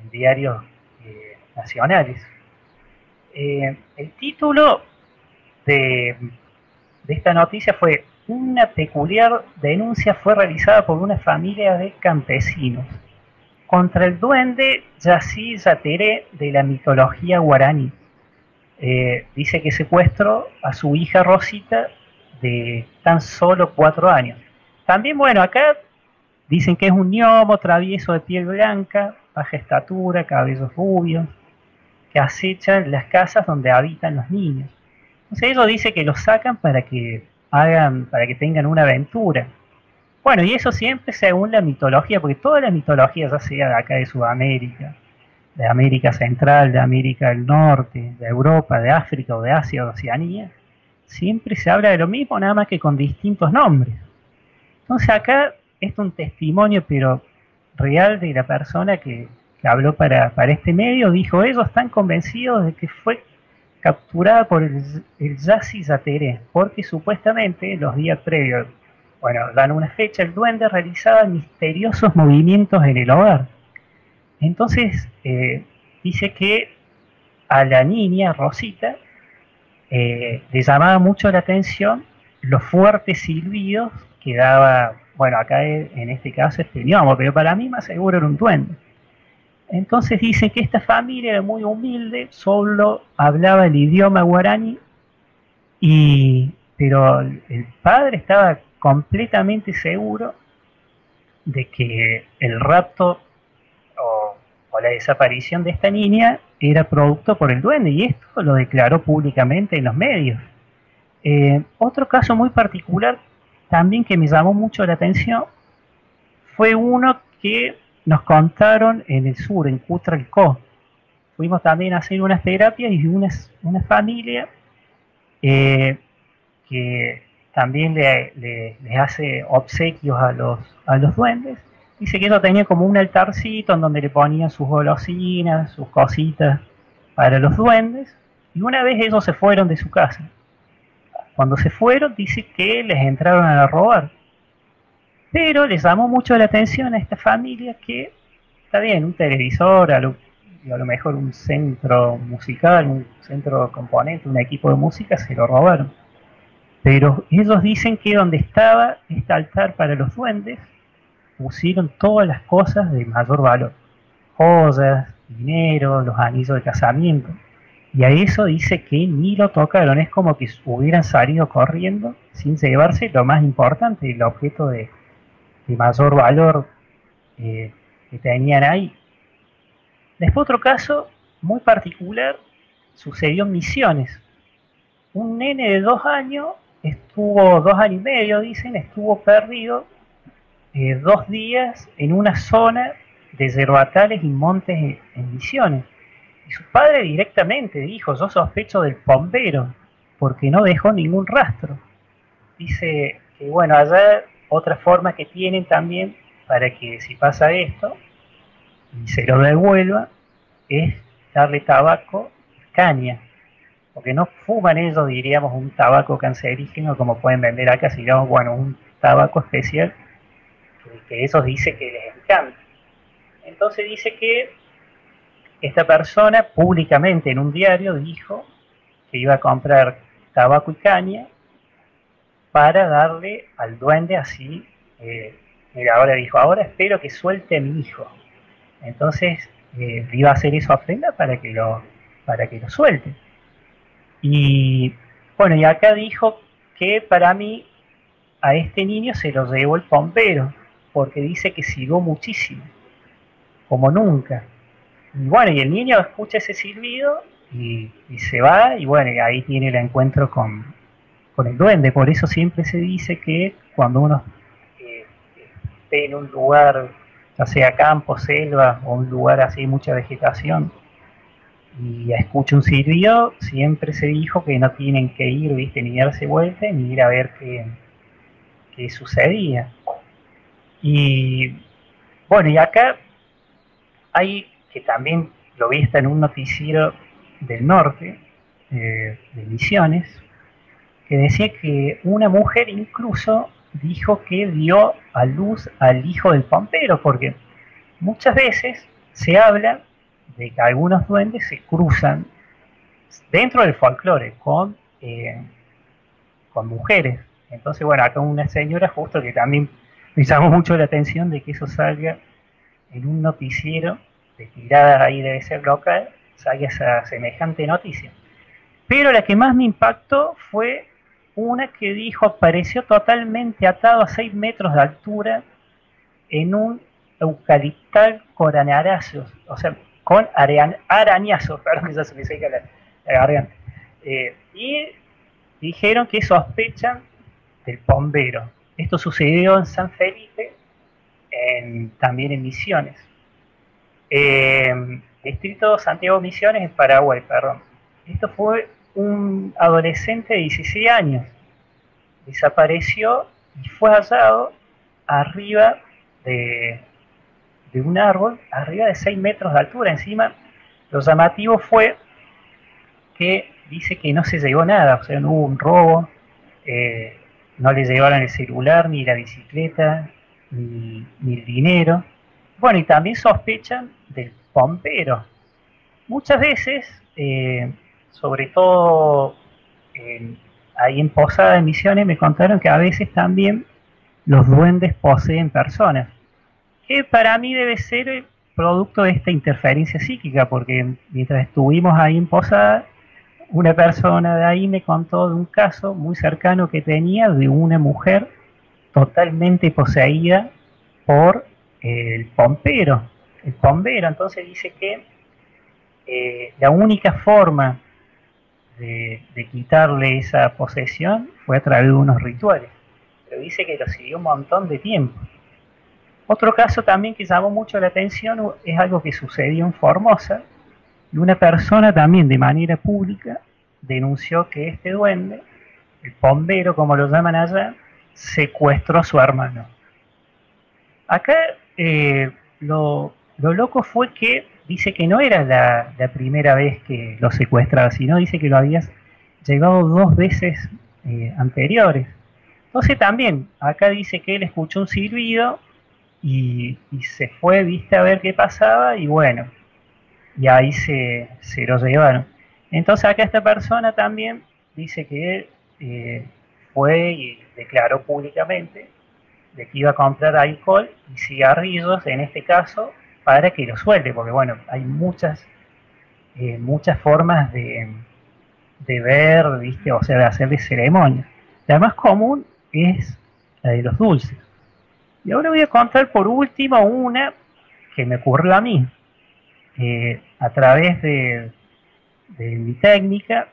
en diarios eh, nacionales. Eh, el título de, esta noticia fue Una peculiar denuncia fue realizada por una familia de campesinos contra el duende Yací Yateré de la mitología guaraní. Eh, dice que secuestró a su hija Rosita de tan solo cuatro años. También, bueno, acá dicen que es un gnomo travieso de piel blanca, baja estatura, cabellos rubios, que acechan las casas donde habitan los niños. Entonces ellos dicen que los sacan para que hagan, para que tengan una aventura. Bueno, y eso siempre según la mitología, porque toda la mitología, ya sea de acá de Sudamérica, de América Central, de América del Norte, de Europa, de África o de Asia o de Oceanía, siempre se habla de lo mismo, nada más que con distintos nombres. Entonces acá es un testimonio, pero real de la persona que, habló para, este medio, dijo, ellos están convencidos de que fue capturada por el, el Yassi porque supuestamente los días previos, bueno, dan una fecha, el duende realizaba misteriosos movimientos en el hogar. Entonces, eh, dice que a la niña, Rosita, eh, le llamaba mucho la atención los fuertes silbidos que daba, bueno, acá en este caso este gnomo, pero para mí más seguro era un duende. Entonces dicen que esta familia era muy humilde, solo hablaba el idioma guaraní, y, pero el padre estaba completamente seguro de que el rapto la desaparición de esta niña era producto por el duende y esto lo declaró públicamente en los medios. Eh, otro caso muy particular también que me llamó mucho la atención fue uno que nos contaron en el sur, en Cutralcó. Fuimos también a hacer unas terapias y una, una familia eh, que también le, le, hace obsequios a los, a los duendes Dice que eso tenía como un altarcito en donde le ponían sus golosinas, sus cositas para los duendes. Y una vez ellos se fueron de su casa. Cuando se fueron, dice que les entraron a robar. Pero les llamó mucho la atención a esta familia que, está bien, un televisor, a lo, mejor un centro musical, un centro componente, un equipo de música, se lo robaron. Pero ellos dicen que donde estaba este altar para los duendes, pusieron todas las cosas de mayor valor. Joyas, dinero, los anillos de casamiento. Y a eso dice que ni lo tocaron. Es como que hubieran salido corriendo sin llevarse lo más importante, el objeto de, mayor valor eh, que tenían ahí. Después otro caso muy particular sucedió en Misiones. Un nene de dos años estuvo dos años y medio, dicen, estuvo perdido eh, dos días en una zona de yerbatales y montes en Misiones. Y su padre directamente dijo, yo sospecho del bombero, porque no dejó ningún rastro. Dice que bueno, allá otra forma que tienen también para que si pasa esto y se lo devuelva es darle tabaco, caña, porque no fuman ellos, diríamos, un tabaco cancerígeno como pueden vender acá, sino, bueno, un tabaco especial que, eso dice que les encanta. Entonces dice que esta persona públicamente en un diario dijo que iba a comprar tabaco y caña para darle al duende así, eh, mira, ahora dijo, ahora espero que suelte a mi hijo. Entonces eh, iba a hacer eso a ofrenda para que lo, para que lo suelte. Y bueno, y acá dijo que para mí a este niño se lo llevó el pompero, porque dice que silbó muchísimo, como nunca. Y bueno, y el niño escucha ese silbido y, se va, y bueno, y ahí tiene el encuentro con, con, el duende. Por eso siempre se dice que cuando uno eh, esté en un lugar, ya sea campo, selva o un lugar así, mucha vegetación, y escucha un silbido, siempre se dijo que no tienen que ir, viste, ni darse vuelta, ni ir a ver qué, qué sucedía. Y bueno, y acá hay que también lo viste en un noticiero del norte, eh, de Misiones, que decía que una mujer incluso dijo que dio a luz al hijo del pompero, porque muchas veces se habla de que algunos duendes se cruzan dentro del folclore con, eh, con mujeres. Entonces, bueno, acá una señora justo que también me llamó mucho la atención de que eso salga en un noticiero de tirada ahí debe ser local, salga esa semejante noticia. Pero la que más me impactó fue una que dijo apareció totalmente atado a 6 metros de altura en un eucaliptal coronarazo, o sea, con arañazos, (laughs) perdón, ya se me seca la, garganta. Eh, y dijeron que sospechan del bombero. Esto sucedió en San Felipe, también en Misiones. Eh, distrito Santiago Misiones en Paraguay, perdón. Esto fue un adolescente de 16 años. Desapareció y fue hallado arriba de, un árbol arriba de 6 metros de altura. Encima, lo llamativo fue que dice que no se llevó nada, o sea, no hubo un robo, eh, no le llevaron el celular, ni la bicicleta, ni, el dinero. Bueno, y también sospechan del pompero. Muchas veces, eh, sobre todo ahí en Posada de Misiones, me contaron que a veces también los duendes poseen personas que para mí debe ser producto de esta interferencia psíquica, porque mientras estuvimos ahí en Posada, una persona de ahí me contó de un caso muy cercano que tenía de una mujer totalmente poseída por el pompero. El pompero entonces dice que eh, la única forma de, de, quitarle esa posesión fue a través de unos rituales. Pero dice que lo siguió un montón de tiempo. Otro caso también que llamó mucho la atención es algo que sucedió en Formosa, y una persona también de manera pública denunció que este duende, el bombero como lo llaman allá, secuestró a su hermano. Acá eh, lo, loco fue que dice que no era la, primera vez que lo secuestraba, sino dice que lo había llevado dos veces eh, anteriores. Entonces también, acá dice que él escuchó un silbido y, se fue, viste, a ver qué pasaba y bueno, y ahí se, se lo llevaron. Entonces acá esta persona también dice que eh, fue y declaró públicamente de que iba a comprar alcohol y cigarrillos, en este caso, para que lo suelte, porque bueno, hay muchas, eh, muchas formas de, de ver, ¿viste? o sea, de hacerle ceremonia. La más común es la de los dulces. Y ahora voy a contar por último una que me ocurrió a mí. Eh, a través de, mi técnica,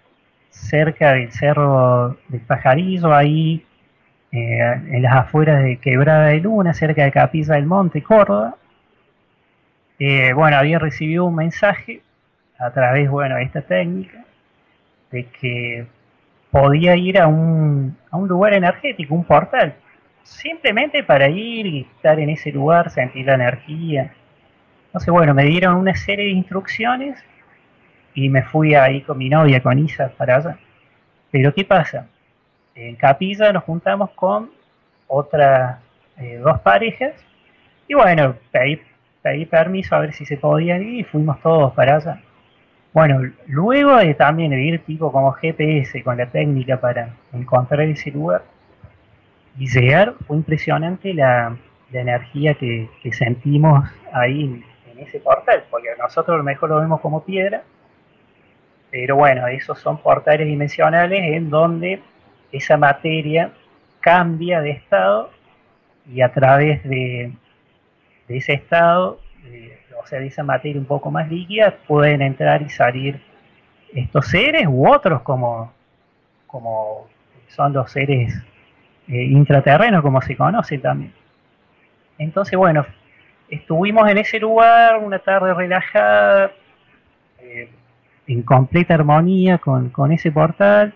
cerca del cerro del Pajarillo, ahí eh, en las afueras de Quebrada de Luna, cerca de Capilla del Monte, Córdoba. Eh, bueno, había recibido un mensaje a través, bueno, de esta técnica, de que podía ir a un, a un lugar energético, un portal, simplemente para ir y estar en ese lugar, sentir la energía. Entonces, bueno, me dieron una serie de instrucciones y me fui ahí con mi novia, con Isa, para allá. Pero ¿qué pasa? En Capilla nos juntamos con otras eh, dos parejas y bueno, pedí, pedí, permiso a ver si se podía ir y fuimos todos para allá. Bueno, luego de también ir tipo como GPS con la técnica para encontrar ese lugar y llegar, fue impresionante la, energía que, sentimos ahí en, ese portal, porque nosotros lo mejor lo vemos como piedra, pero bueno, esos son portales dimensionales en donde esa materia cambia de estado y a través de, ese estado, o sea, de esa materia un poco más líquida, pueden entrar y salir estos seres u otros como, como son los seres eh, intraterrenos, como se conoce también. Entonces, bueno, estuvimos en ese lugar una tarde relajada. Eh, en completa armonía con, ese portal.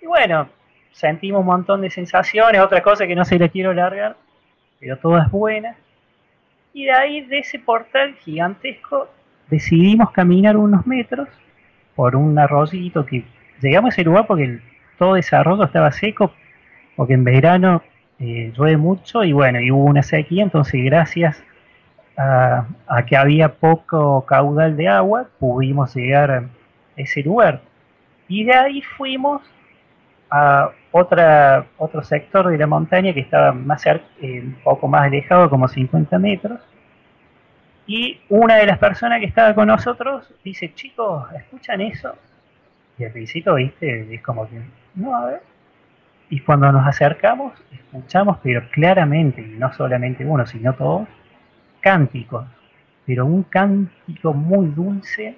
Y bueno, sentimos un montón de sensaciones, otra cosa que no se le quiero largar, pero todas buenas. Y de ahí, de ese portal gigantesco, decidimos caminar unos metros por un arroyito que llegamos a ese lugar porque todo ese arroyo estaba seco, porque en verano eh, llueve mucho y bueno, y hubo una sequía, entonces gracias a, que había poco caudal de agua, pudimos llegar a ese lugar. Y de ahí fuimos a otra, otro sector de la montaña que estaba más eh, un poco más alejado, como 50 metros. Y una de las personas que estaba con nosotros dice, chicos, ¿escuchan eso? Y al principio, viste, es como que, no, a ver. Y cuando nos acercamos, escuchamos, pero claramente, y no solamente uno, sino todos, cánticos, pero un cántico muy dulce.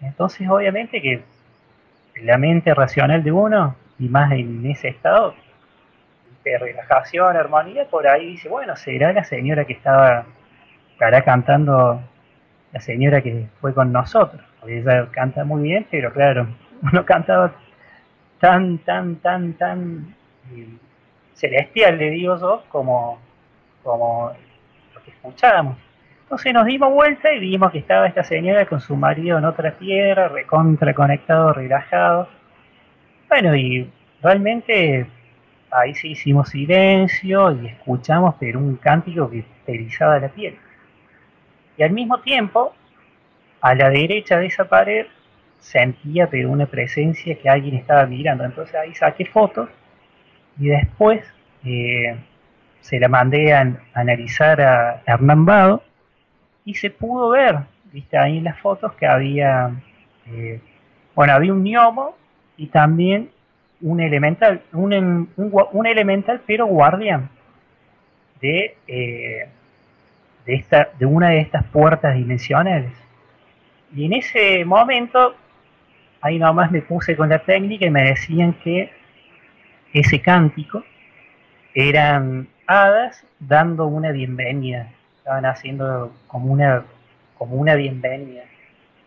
Entonces, obviamente que la mente racional de uno, y más en ese estado de relajación, armonía, por ahí dice, bueno, será la señora que estaba, estará cantando, la señora que fue con nosotros. ella canta muy bien, pero claro, (laughs) uno cantaba tan, tan, tan, tan eh, celestial, le digo yo, como, como escuchábamos. Entonces nos dimos vuelta y vimos que estaba esta señora con su marido en otra tierra, recontra conectado, relajado. Bueno, y realmente ahí sí hicimos silencio y escuchamos, pero un cántico que perizaba la piel. Y al mismo tiempo, a la derecha de esa pared, sentía una presencia que alguien estaba mirando. Entonces ahí saqué fotos y después eh, se la mandé a, analizar a Hernán Bado y se pudo ver, viste ahí en las fotos que había, eh, bueno, había un gnomo y también un elemental, un, un, elemental pero guardián de, eh, de, esta, de una de estas puertas dimensionales. Y en ese momento, ahí nomás me puse con la técnica y me decían que ese cántico eran hadas dando una bienvenida. Estaban haciendo como una, como una bienvenida.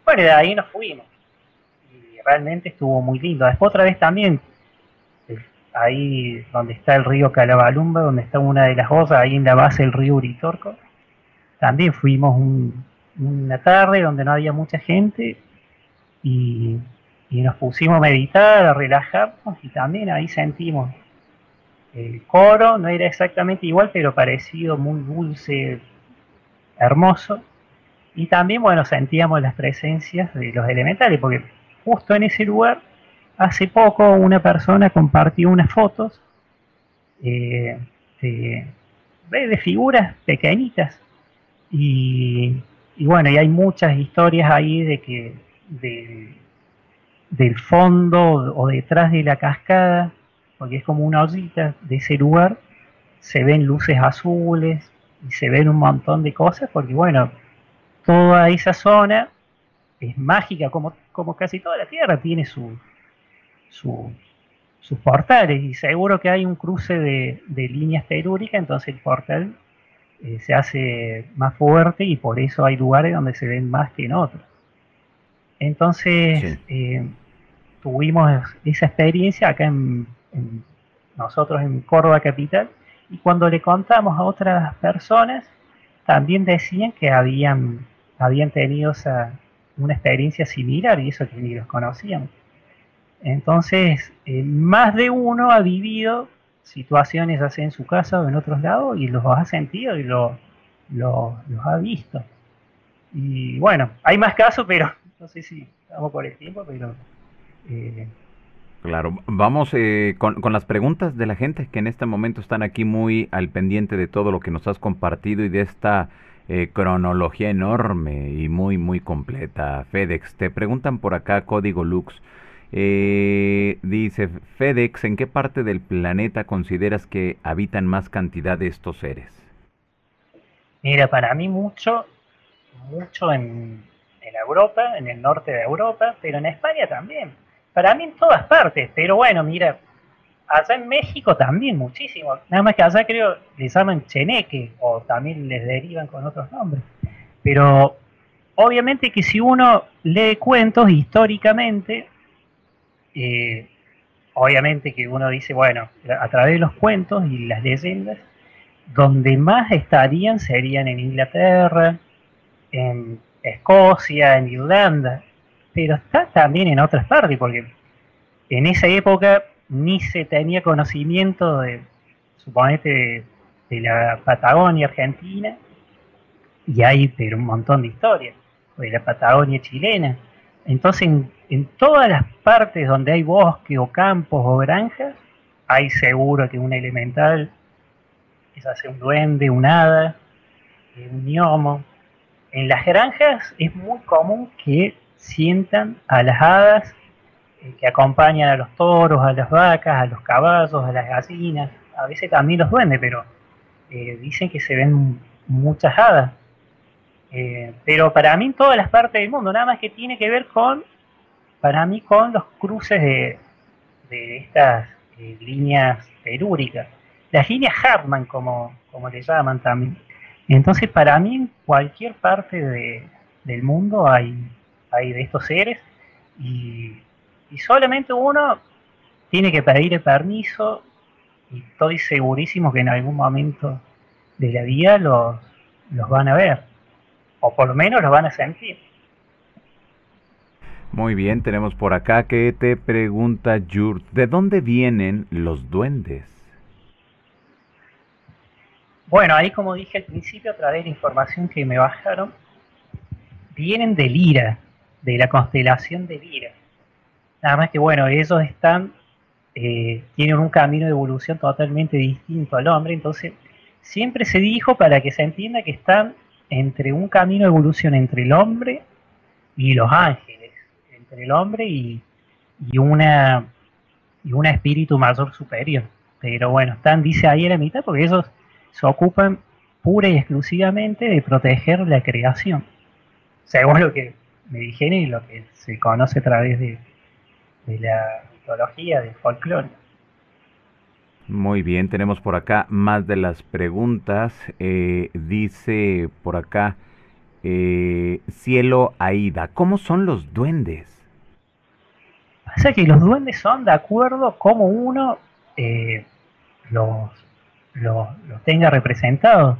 Bueno, de ahí nos fuimos. Y realmente estuvo muy lindo. Después otra vez también, ahí donde está el río Calabalumba, donde está una de las osas, ahí en la base del río Uritorco, también fuimos una tarde donde no había mucha gente y, y nos pusimos a meditar, a relajarnos y también ahí sentimos el coro no era exactamente igual, pero parecido, muy dulce, hermoso. Y también, bueno, sentíamos las presencias de los elementales, porque justo en ese lugar, hace poco una persona compartió unas fotos eh, de, figuras pequeñitas. Y, bueno, y hay muchas historias ahí de que del fondo o detrás de la cascada porque es como una ollita de ese lugar, se ven luces azules y se ven un montón de cosas, porque bueno, toda esa zona es mágica, como, como casi toda la Tierra tiene su, sus portales y seguro que hay un cruce de, líneas telúricas, entonces el portal eh, se hace más fuerte y por eso hay lugares donde se ven más que en otros. Entonces eh, tuvimos esa experiencia acá en, nosotros en Córdoba Capital y cuando le contamos a otras personas también decían que habían, habían tenido una experiencia similar y eso que ni los conocíamos. Entonces, eh, más de uno ha vivido situaciones así en su casa o en otros lados y los ha sentido y los ha visto. Y bueno, hay más casos, pero no sé si estamos por el tiempo, pero... Eh, claro, vamos eh, con, las preguntas de la gente que en este momento están aquí muy al pendiente de todo lo que nos has compartido y de esta eh, cronología enorme y muy, muy completa. FedEx, te preguntan por acá Código Lux. dice FedEx, ¿en qué parte del planeta consideras que habitan más cantidad de estos seres? Mira, para mí mucho, mucho en, en Europa, en el norte de Europa, pero en España también. Para mí en todas partes, pero bueno, mira, allá en México también muchísimo. Nada más que allá creo les llaman cheneque o también les derivan con otros nombres. Pero obviamente que si uno lee cuentos históricamente, eh, obviamente que uno dice, bueno, a través de los cuentos y las leyendas, donde más estarían serían en Inglaterra, en Escocia, en Irlanda, pero está también en otras partes, porque en esa época ni se tenía conocimiento de, suponete, de, la Patagonia Argentina, y hay pero un montón de historias, de la Patagonia chilena. Entonces, en, todas las partes donde hay bosque o campos o granjas, hay seguro que un elemental, quizás sea un duende, un hada, un gnomo, en las granjas es muy común que sientan a las hadas eh, que acompañan a los toros, a las vacas, a los caballos, a las gallinas, a veces también los duendes, pero eh, dicen que se ven muchas hadas. Eh, pero para mí en todas las partes del mundo, nada más que tiene que ver con, para mí, con los cruces de, de estas líneas telúricas. Las líneas Hartmann, como, como le llaman también. Entonces, para mí, en cualquier parte del mundo hay, hay de estos seres y, solamente uno tiene que pedir el permiso y estoy segurísimo que en algún momento de la vida los, los van a ver, o por lo menos los van a sentir. Muy bien, tenemos por acá que te pregunta Jurt, ¿de dónde vienen los duendes? Bueno, ahí como dije al principio, a través de la información que me bajaron, vienen de Lira, de la constelación de Lira. Nada más que bueno, ellos están, eh, tienen un camino de evolución totalmente distinto al hombre, entonces siempre se dijo para que se entienda que están entre un camino de evolución entre el hombre y los ángeles, entre el hombre y, y una y un espíritu mayor superior. Pero bueno, están, dice ahí a la mitad, porque ellos se ocupan pura y exclusivamente de proteger la creación, según lo que me dijeron y lo que se conoce a través de, la mitología, del folclore. Muy bien, tenemos por acá más de las preguntas. Eh, dice por acá, eh, Cielo Aida, ¿cómo son los duendes? Pasa que los duendes son de acuerdo como uno eh, los lo, tenga representado.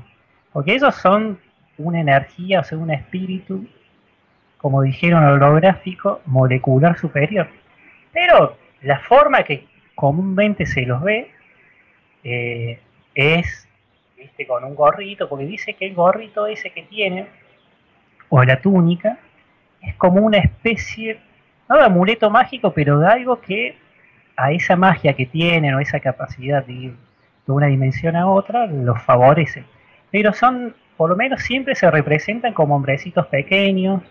Porque ellos son una energía, o sea, un espíritu, como dijeron, holográfico, molecular superior. Pero la forma que comúnmente se los ve eh, es ¿viste? con un gorrito, porque dice que el gorrito ese que tiene, o la túnica, es como una especie, no de amuleto mágico, pero de algo que a esa magia que tienen o esa capacidad de de una dimensión a otra los favorece. Pero son, por lo menos siempre se representan como hombrecitos pequeños,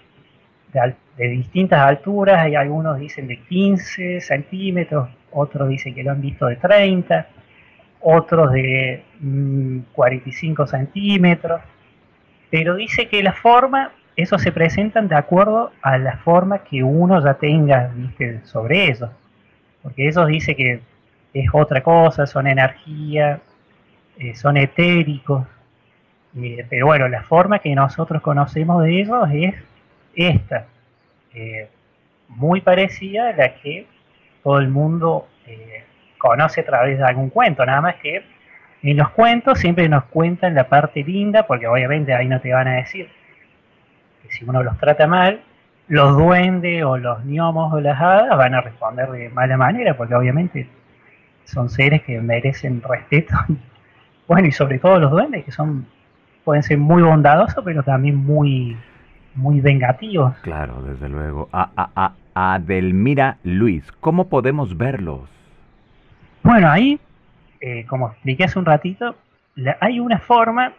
de, distintas alturas, hay algunos dicen de 15 centímetros, otros dicen que lo han visto de 30, otros de 45 mm, centímetros, pero dice que la forma, eso se presentan de acuerdo a la forma que uno ya tenga sobre ellos. porque ellos dicen que es otra cosa, son energía, eh, son etéricos, eh, pero bueno, la forma que nosotros conocemos de ellos es esta, eh, muy parecida a la que todo el mundo conoce a través de algún cuento, nada más que en los cuentos siempre nos cuentan la parte linda, porque obviamente ahí no te van a decir que si uno los trata mal, los duendes o los gnomos o las hadas van a responder de mala manera, porque obviamente son seres que merecen respeto. (laughs) Bueno, y sobre todo los duendes, que son pueden ser muy bondadosos, pero también muy, muy vengativos. Claro, desde luego. A, a, a, Adelmira Luis, ¿cómo podemos verlos? Bueno, ahí, eh, como expliqué hace un ratito, hay una forma,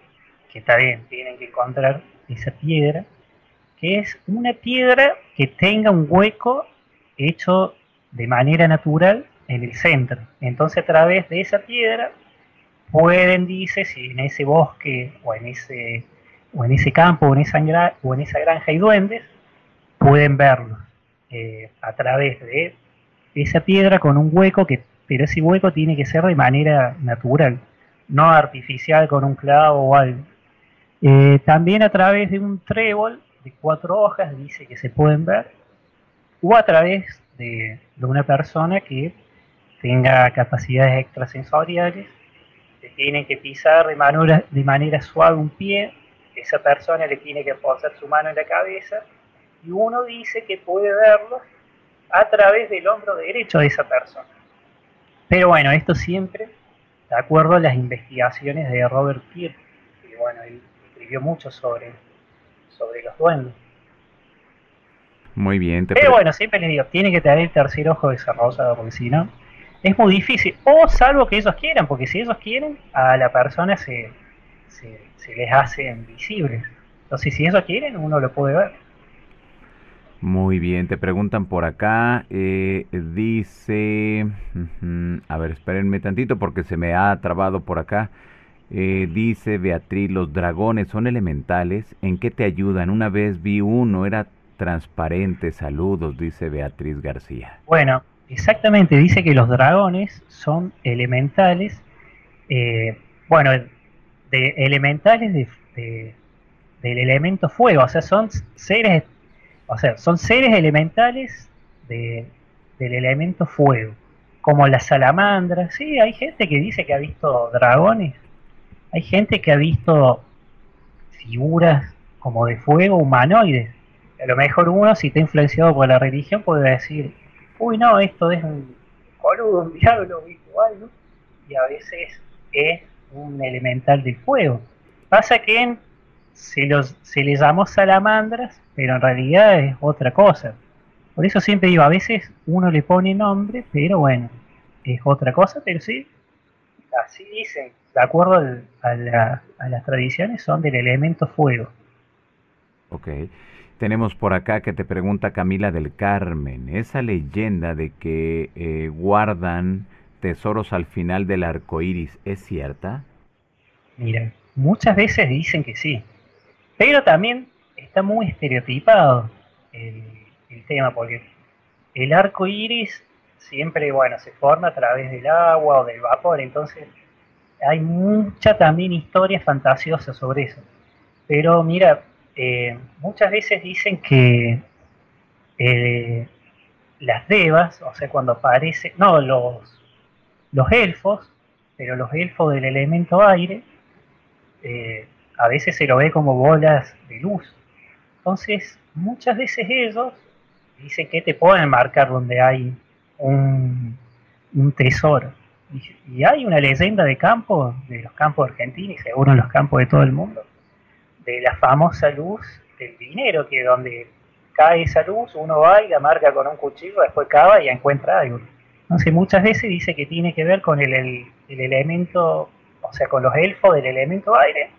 que está bien, tienen que encontrar esa piedra, que es una piedra que tenga un hueco hecho de manera natural en el centro. Entonces a través de esa piedra pueden, dice, si en ese bosque o en ese, o en ese campo o en esa, granja hay duendes, pueden verlos eh, a través de esa piedra con un hueco, que, pero ese hueco tiene que ser de manera natural, no artificial con un clavo o algo. Eh, también a través de un trébol de cuatro hojas dice que se pueden ver, o a través de, una persona que tenga capacidades extrasensoriales, se tiene que pisar de de manera suave un pie, esa persona le tiene que posar su mano en la cabeza, y uno dice que puede verlo a través del hombro derecho de esa persona. Pero bueno, esto siempre de acuerdo a las investigaciones de Robert Peer, que bueno, él escribió mucho sobre, sobre los duendes. Muy bien. Pero bueno, siempre les digo, tiene que tener el tercer ojo desarrollado, porque si no, es muy difícil. O salvo que ellos quieran, porque si ellos quieren, a la persona se, se, les hace invisible. Entonces, si ellos quieren, uno lo puede ver. Muy bien, te preguntan por acá, eh, dice, a ver, espérenme tantito porque se me ha trabado por acá. Eh, dice Beatriz, los dragones son elementales, ¿en qué te ayudan? Una vez vi uno, era transparente, saludos, dice Beatriz García. Bueno, Exactamente, dice que los dragones son elementales, eh, bueno, de elementales de, del elemento fuego, o sea, son seres, o sea, son seres elementales de, del elemento fuego, como la salamandra, sí, hay gente que dice que ha visto dragones, hay gente que ha visto figuras como de fuego humanoides, a lo mejor uno, si está influenciado por la religión, puede decir, uy, no, esto es un coludo, un diablo, ¿no? Y a veces es un elemental del fuego. Pasa que se, los, se les llamó salamandras, pero en realidad es otra cosa. Por eso siempre digo, a veces uno le pone nombre, pero bueno, es otra cosa, pero sí, así dicen, de acuerdo a, a las tradiciones, son del elemento fuego. Ok. Tenemos por acá que te pregunta Camila del Carmen, esa leyenda de que eh, guardan tesoros al final del arco iris, ¿es cierta? Mira, muchas veces dicen que sí, pero también está muy estereotipado el, tema, porque el arco iris siempre, bueno, se forma a través del agua o del vapor, entonces hay mucha también historia fantasiosa sobre eso. Pero mira, eh, muchas veces dicen que eh, las devas, o sea, cuando aparece, no, los, los elfos, pero los elfos del elemento aire, eh, a veces se lo ve como bolas de luz. Entonces, muchas veces ellos dicen que te pueden marcar donde hay un, un tesoro. Y, y, hay una leyenda de campo, de los campos argentinos y seguro en los campos de todo el mundo, de la famosa luz del dinero, que donde cae esa luz, uno va y la marca con un cuchillo, después cava y encuentra algo. Entonces muchas veces dice que tiene que ver con el, el, elemento, o sea, con los elfos del elemento aire,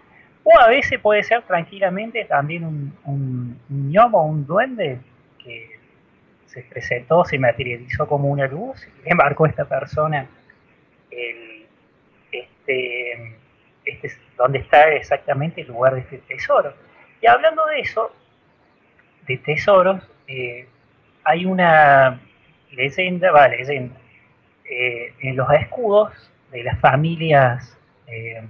o a veces puede ser tranquilamente también un, un, un gnomo, un duende que se presentó, se materializó como una luz y a esta persona el, este, este, dónde está exactamente el lugar de este tesoro. Y hablando de eso, de tesoros, eh, hay una leyenda, va, leyenda, eh, en los escudos de las familias, eh,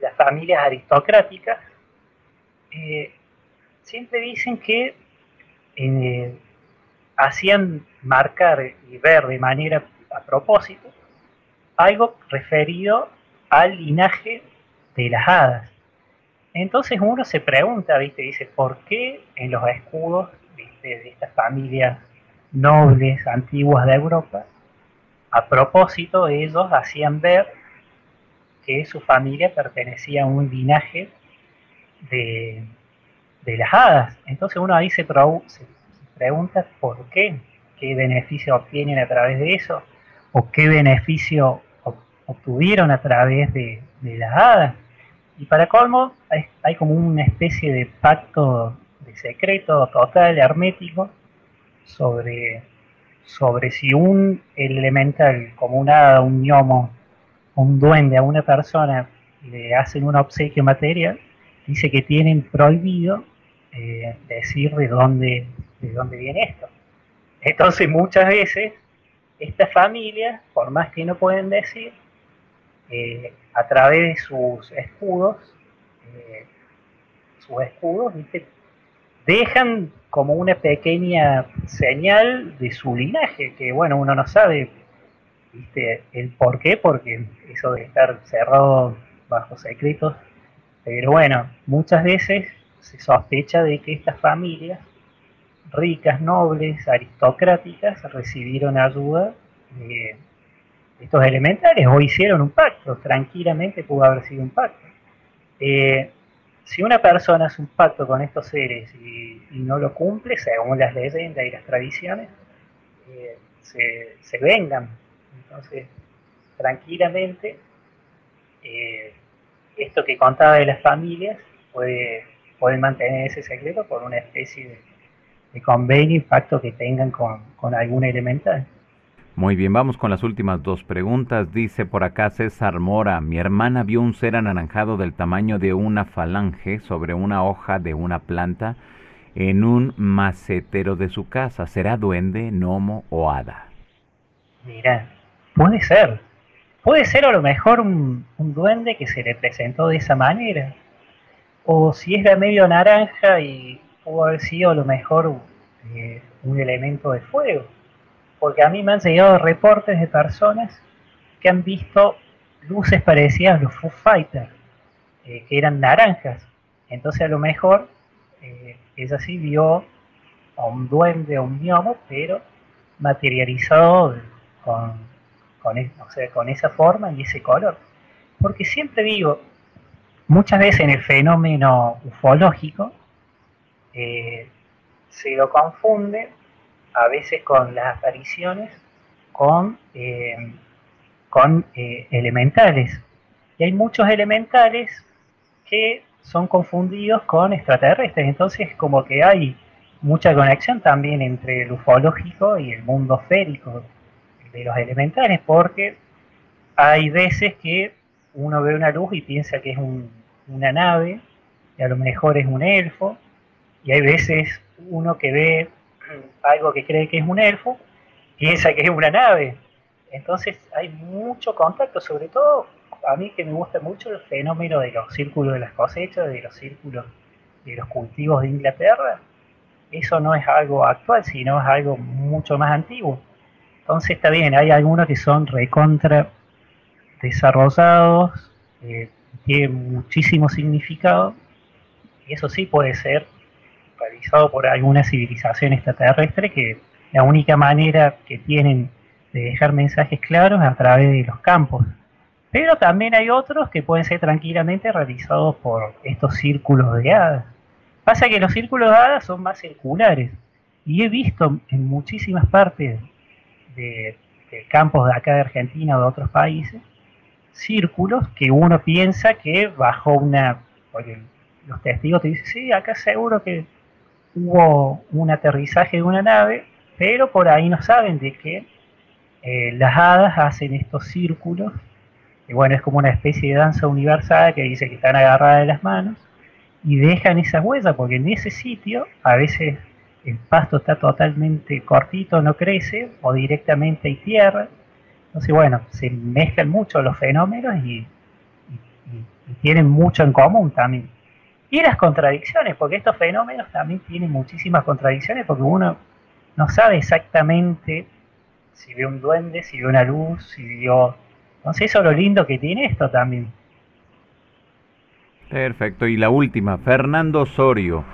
las familias aristocráticas, eh, siempre dicen que hacían marcar y ver de manera a propósito algo referido al linaje de las hadas. Entonces uno se pregunta, ¿viste? Dice, ¿por qué en los escudos de estas familias nobles antiguas de Europa, a propósito ellos hacían ver que su familia pertenecía a un linaje de, de las hadas. Entonces uno ahí se, se pregunta por qué, qué beneficio obtienen a través de eso, o qué beneficio obtuvieron a través de, las hadas. Y para colmo, hay, como una especie de pacto de secreto total, hermético, sobre, sobre si un elemental como un hada, un gnomo, un duende a una persona le hacen un obsequio material, dice que tienen prohibido eh, decir de dónde, de dónde viene esto. Entonces muchas veces estas familias, por más que no pueden decir, eh, a través de sus escudos, eh, sus escudos, dejan como una pequeña señal de su linaje, que bueno, uno no sabe el por qué, porque eso de estar cerrado bajo secretos, pero bueno, muchas veces se sospecha de que estas familias ricas, nobles, aristocráticas, recibieron ayuda de estos elementales o hicieron un pacto, tranquilamente pudo haber sido un pacto. Eh, si una persona hace un pacto con estos seres y, no lo cumple, según las leyendas y las tradiciones, eh, se, vengan. Entonces, tranquilamente, eh, esto que contaba de las familias puede, pueden mantener ese secreto por una especie de, convenio y pacto que tengan con, con algún elemental. Muy bien, vamos con las últimas dos preguntas. Dice por acá César Mora, mi hermana vio un ser anaranjado del tamaño de una falange sobre una hoja de una planta en un macetero de su casa. ¿Será duende, gnomo o hada? Mira, puede ser. Puede ser a lo mejor un, duende que se le presentó de esa manera. O si es de medio naranja y pudo haber sido a lo mejor eh, un elemento de fuego porque a mí me han llegado reportes de personas que han visto luces parecidas a los Foo Fighters, eh, que eran naranjas. Entonces a lo mejor eh, ella sí vio a un duende o un gnomo, pero materializado con, con esa forma y ese color. Porque siempre digo, muchas veces en el fenómeno ufológico eh, se lo confunde a veces con las apariciones con, eh, con eh, elementales. Y hay muchos elementales que son confundidos con extraterrestres. Entonces como que hay mucha conexión también entre el ufológico y el mundo férico de los elementales, porque hay veces que uno ve una luz y piensa que es una nave, y a lo mejor es un elfo, y hay veces uno que ve algo que cree que es un elfo, piensa que es una nave. Entonces hay mucho contacto, sobre todo a mí que me gusta mucho el fenómeno de los círculos de las cosechas, de los círculos de los cultivos de Inglaterra. Eso no es algo actual, sino es algo mucho más antiguo. Entonces está bien, hay algunos que son recontra desarrollados, eh, tienen muchísimo significado, y eso sí puede ser realizado por alguna civilización extraterrestre que la única manera que tienen de dejar mensajes claros es a través de los campos. Pero también hay otros que pueden ser tranquilamente realizados por estos círculos de hadas. Pasa que los círculos de hadas son más circulares. Y he visto en muchísimas partes de, campos de acá de Argentina o de otros países, círculos que uno piensa que bajo una... Porque los testigos te dicen, sí, acá seguro que hubo un aterrizaje de una nave, pero por ahí no saben de que eh, las hadas hacen estos círculos, y bueno, es como una especie de danza universal que dice que están agarradas de las manos, y dejan esas huellas, porque en ese sitio a veces el pasto está totalmente cortito, no crece, o directamente hay tierra, Entonces, bueno, se mezclan mucho los fenómenos y, tienen mucho en común también. Y las contradicciones, porque estos fenómenos también tienen muchísimas contradicciones, porque uno no sabe exactamente si ve un duende, si ve una luz, si vio... Entonces eso es lo lindo que tiene esto también. Perfecto. Y la última, Fernando Osorio.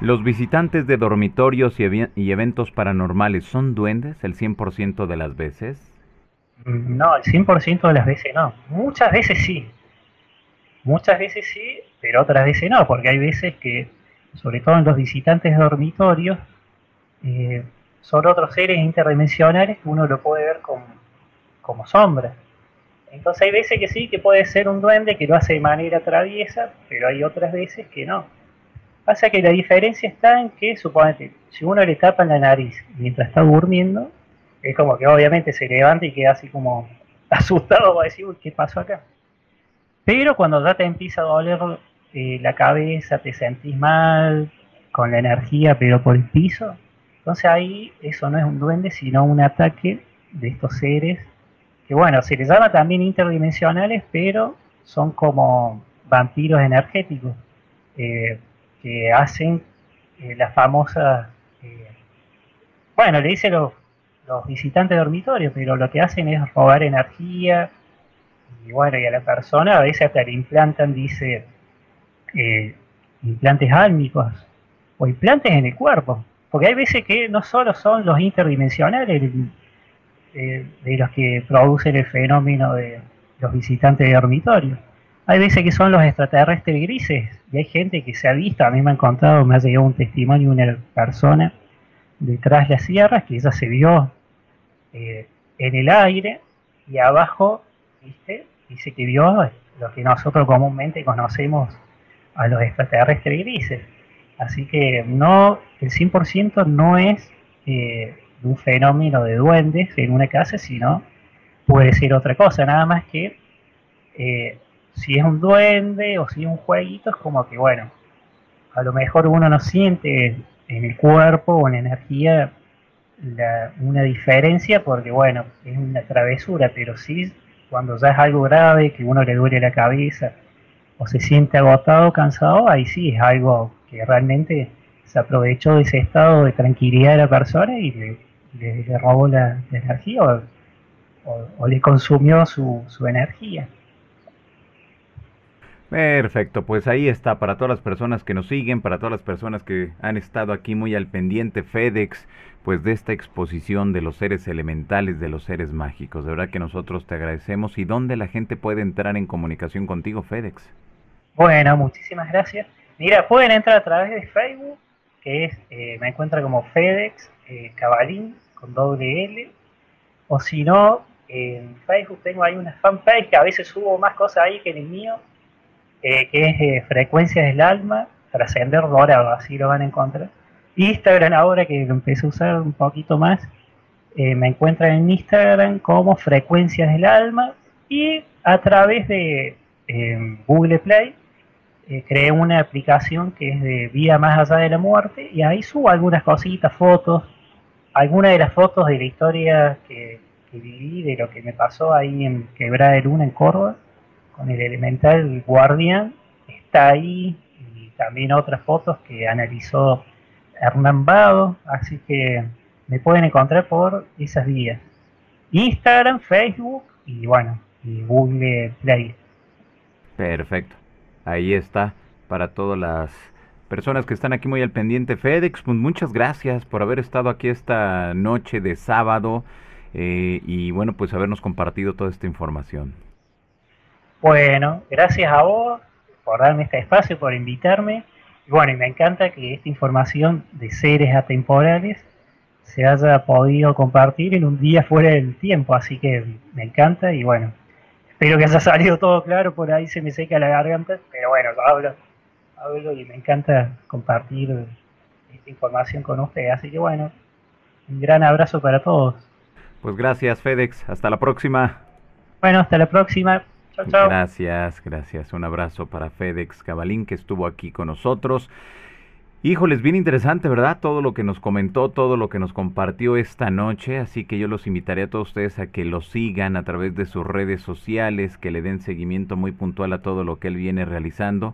¿Los visitantes de dormitorios y, y eventos paranormales son duendes el 100% de las veces? No, el 100% de las veces no. Muchas veces sí. Muchas veces sí, pero otras veces no, porque hay veces que, sobre todo en los visitantes dormitorios, eh, son otros seres interdimensionales que uno lo puede ver como, como sombra. Entonces hay veces que sí, que puede ser un duende que lo hace de manera traviesa, pero hay otras veces que no. Pasa que la diferencia está en que, suponete, si uno le tapa la nariz mientras está durmiendo, es como que obviamente se levanta y queda así como (laughs) asustado va a decir, uy, ¿qué pasó acá? Pero cuando ya te empieza a doler eh, la cabeza, te sentís mal, con la energía, pero por el piso, entonces ahí eso no es un duende, sino un ataque de estos seres, que bueno, se les llama también interdimensionales, pero son como vampiros energéticos, eh, que hacen eh, la famosa, bueno, le dice los los visitantes de dormitorio, pero lo que hacen es robar energía y bueno, y a la persona a veces hasta le implantan, dice, eh, implantes álmicos o implantes en el cuerpo, porque hay veces que no solo son los interdimensionales eh, de los que producen el fenómeno de los visitantes de dormitorio, hay veces que son los extraterrestres grises y hay gente que se ha visto, a mí me ha contado, me ha llegado un testimonio una persona detrás de las sierras, que ella se vio eh, en el aire y abajo, Dice que vio lo que nosotros comúnmente conocemos a los extraterrestres grises. Así que no, el 100% no es eh, un fenómeno de duendes en una casa, sino puede ser otra cosa, nada más que eh, si es un duende o si es un jueguito, es como que, bueno, a lo mejor uno no siente en el cuerpo o en la energía una diferencia porque, bueno, es una travesura, pero sí cuando ya es algo grave, que uno le duele la cabeza o se siente agotado, cansado, ahí sí es algo que realmente se aprovechó de ese estado de tranquilidad de la persona y le, robó la, energía o, le consumió su, su energía. Perfecto, pues ahí está para todas las personas que nos siguen, para todas las personas que han estado aquí muy al pendiente, FedEx, pues de esta exposición de los seres elementales, de los seres mágicos. De verdad que nosotros te agradecemos. ¿Y dónde la gente puede entrar en comunicación contigo, FedEx? Bueno, muchísimas gracias. Mira, pueden entrar a través de Facebook, que es, eh, me encuentra como FedEx eh, Cabalín con doble L, o si no, en Facebook tengo ahí una fanpage que a veces subo más cosas ahí que en el mío, eh, que es eh, Frecuencias del Alma, Trascender Dorado, así lo van a encontrar. Instagram ahora que lo empecé a usar un poquito más, eh, me encuentran en Instagram como Frecuencias del Alma y a través de Google Play creé una aplicación que es de Vida Más Allá de la Muerte y ahí subo algunas cositas, fotos, algunas de las fotos de la historia que, que viví, de lo que me pasó ahí en Quebrada de Luna en Córdoba con el elemental Guardian, está ahí, y también otras fotos que analizó Hernán Bado, así que me pueden encontrar por esas vías. Instagram, Facebook y bueno, y Google Play. Perfecto. Ahí está para todas las personas que están aquí muy al pendiente. FedEx, pues muchas gracias por haber estado aquí esta noche de sábado eh, y bueno, pues habernos compartido toda esta información. Bueno, gracias a vos por darme este espacio, por invitarme. Y bueno, y me encanta que esta información de seres atemporales se haya podido compartir en un día fuera del tiempo, así que me encanta y bueno, espero que haya (laughs) salido todo claro, por ahí se me seca la garganta, pero bueno, hablo, hablo y me encanta compartir esta información con ustedes, así que bueno, un gran abrazo para todos. Pues gracias FedEx, hasta la próxima. Bueno, hasta la próxima. Gracias, gracias. Un abrazo para FedEx Cabalín que estuvo aquí con nosotros. Híjoles, bien interesante, ¿verdad? Todo lo que nos comentó, todo lo que nos compartió esta noche, así que yo los invitaré a todos ustedes a que lo sigan a través de sus redes sociales, que le den seguimiento muy puntual a todo lo que él viene realizando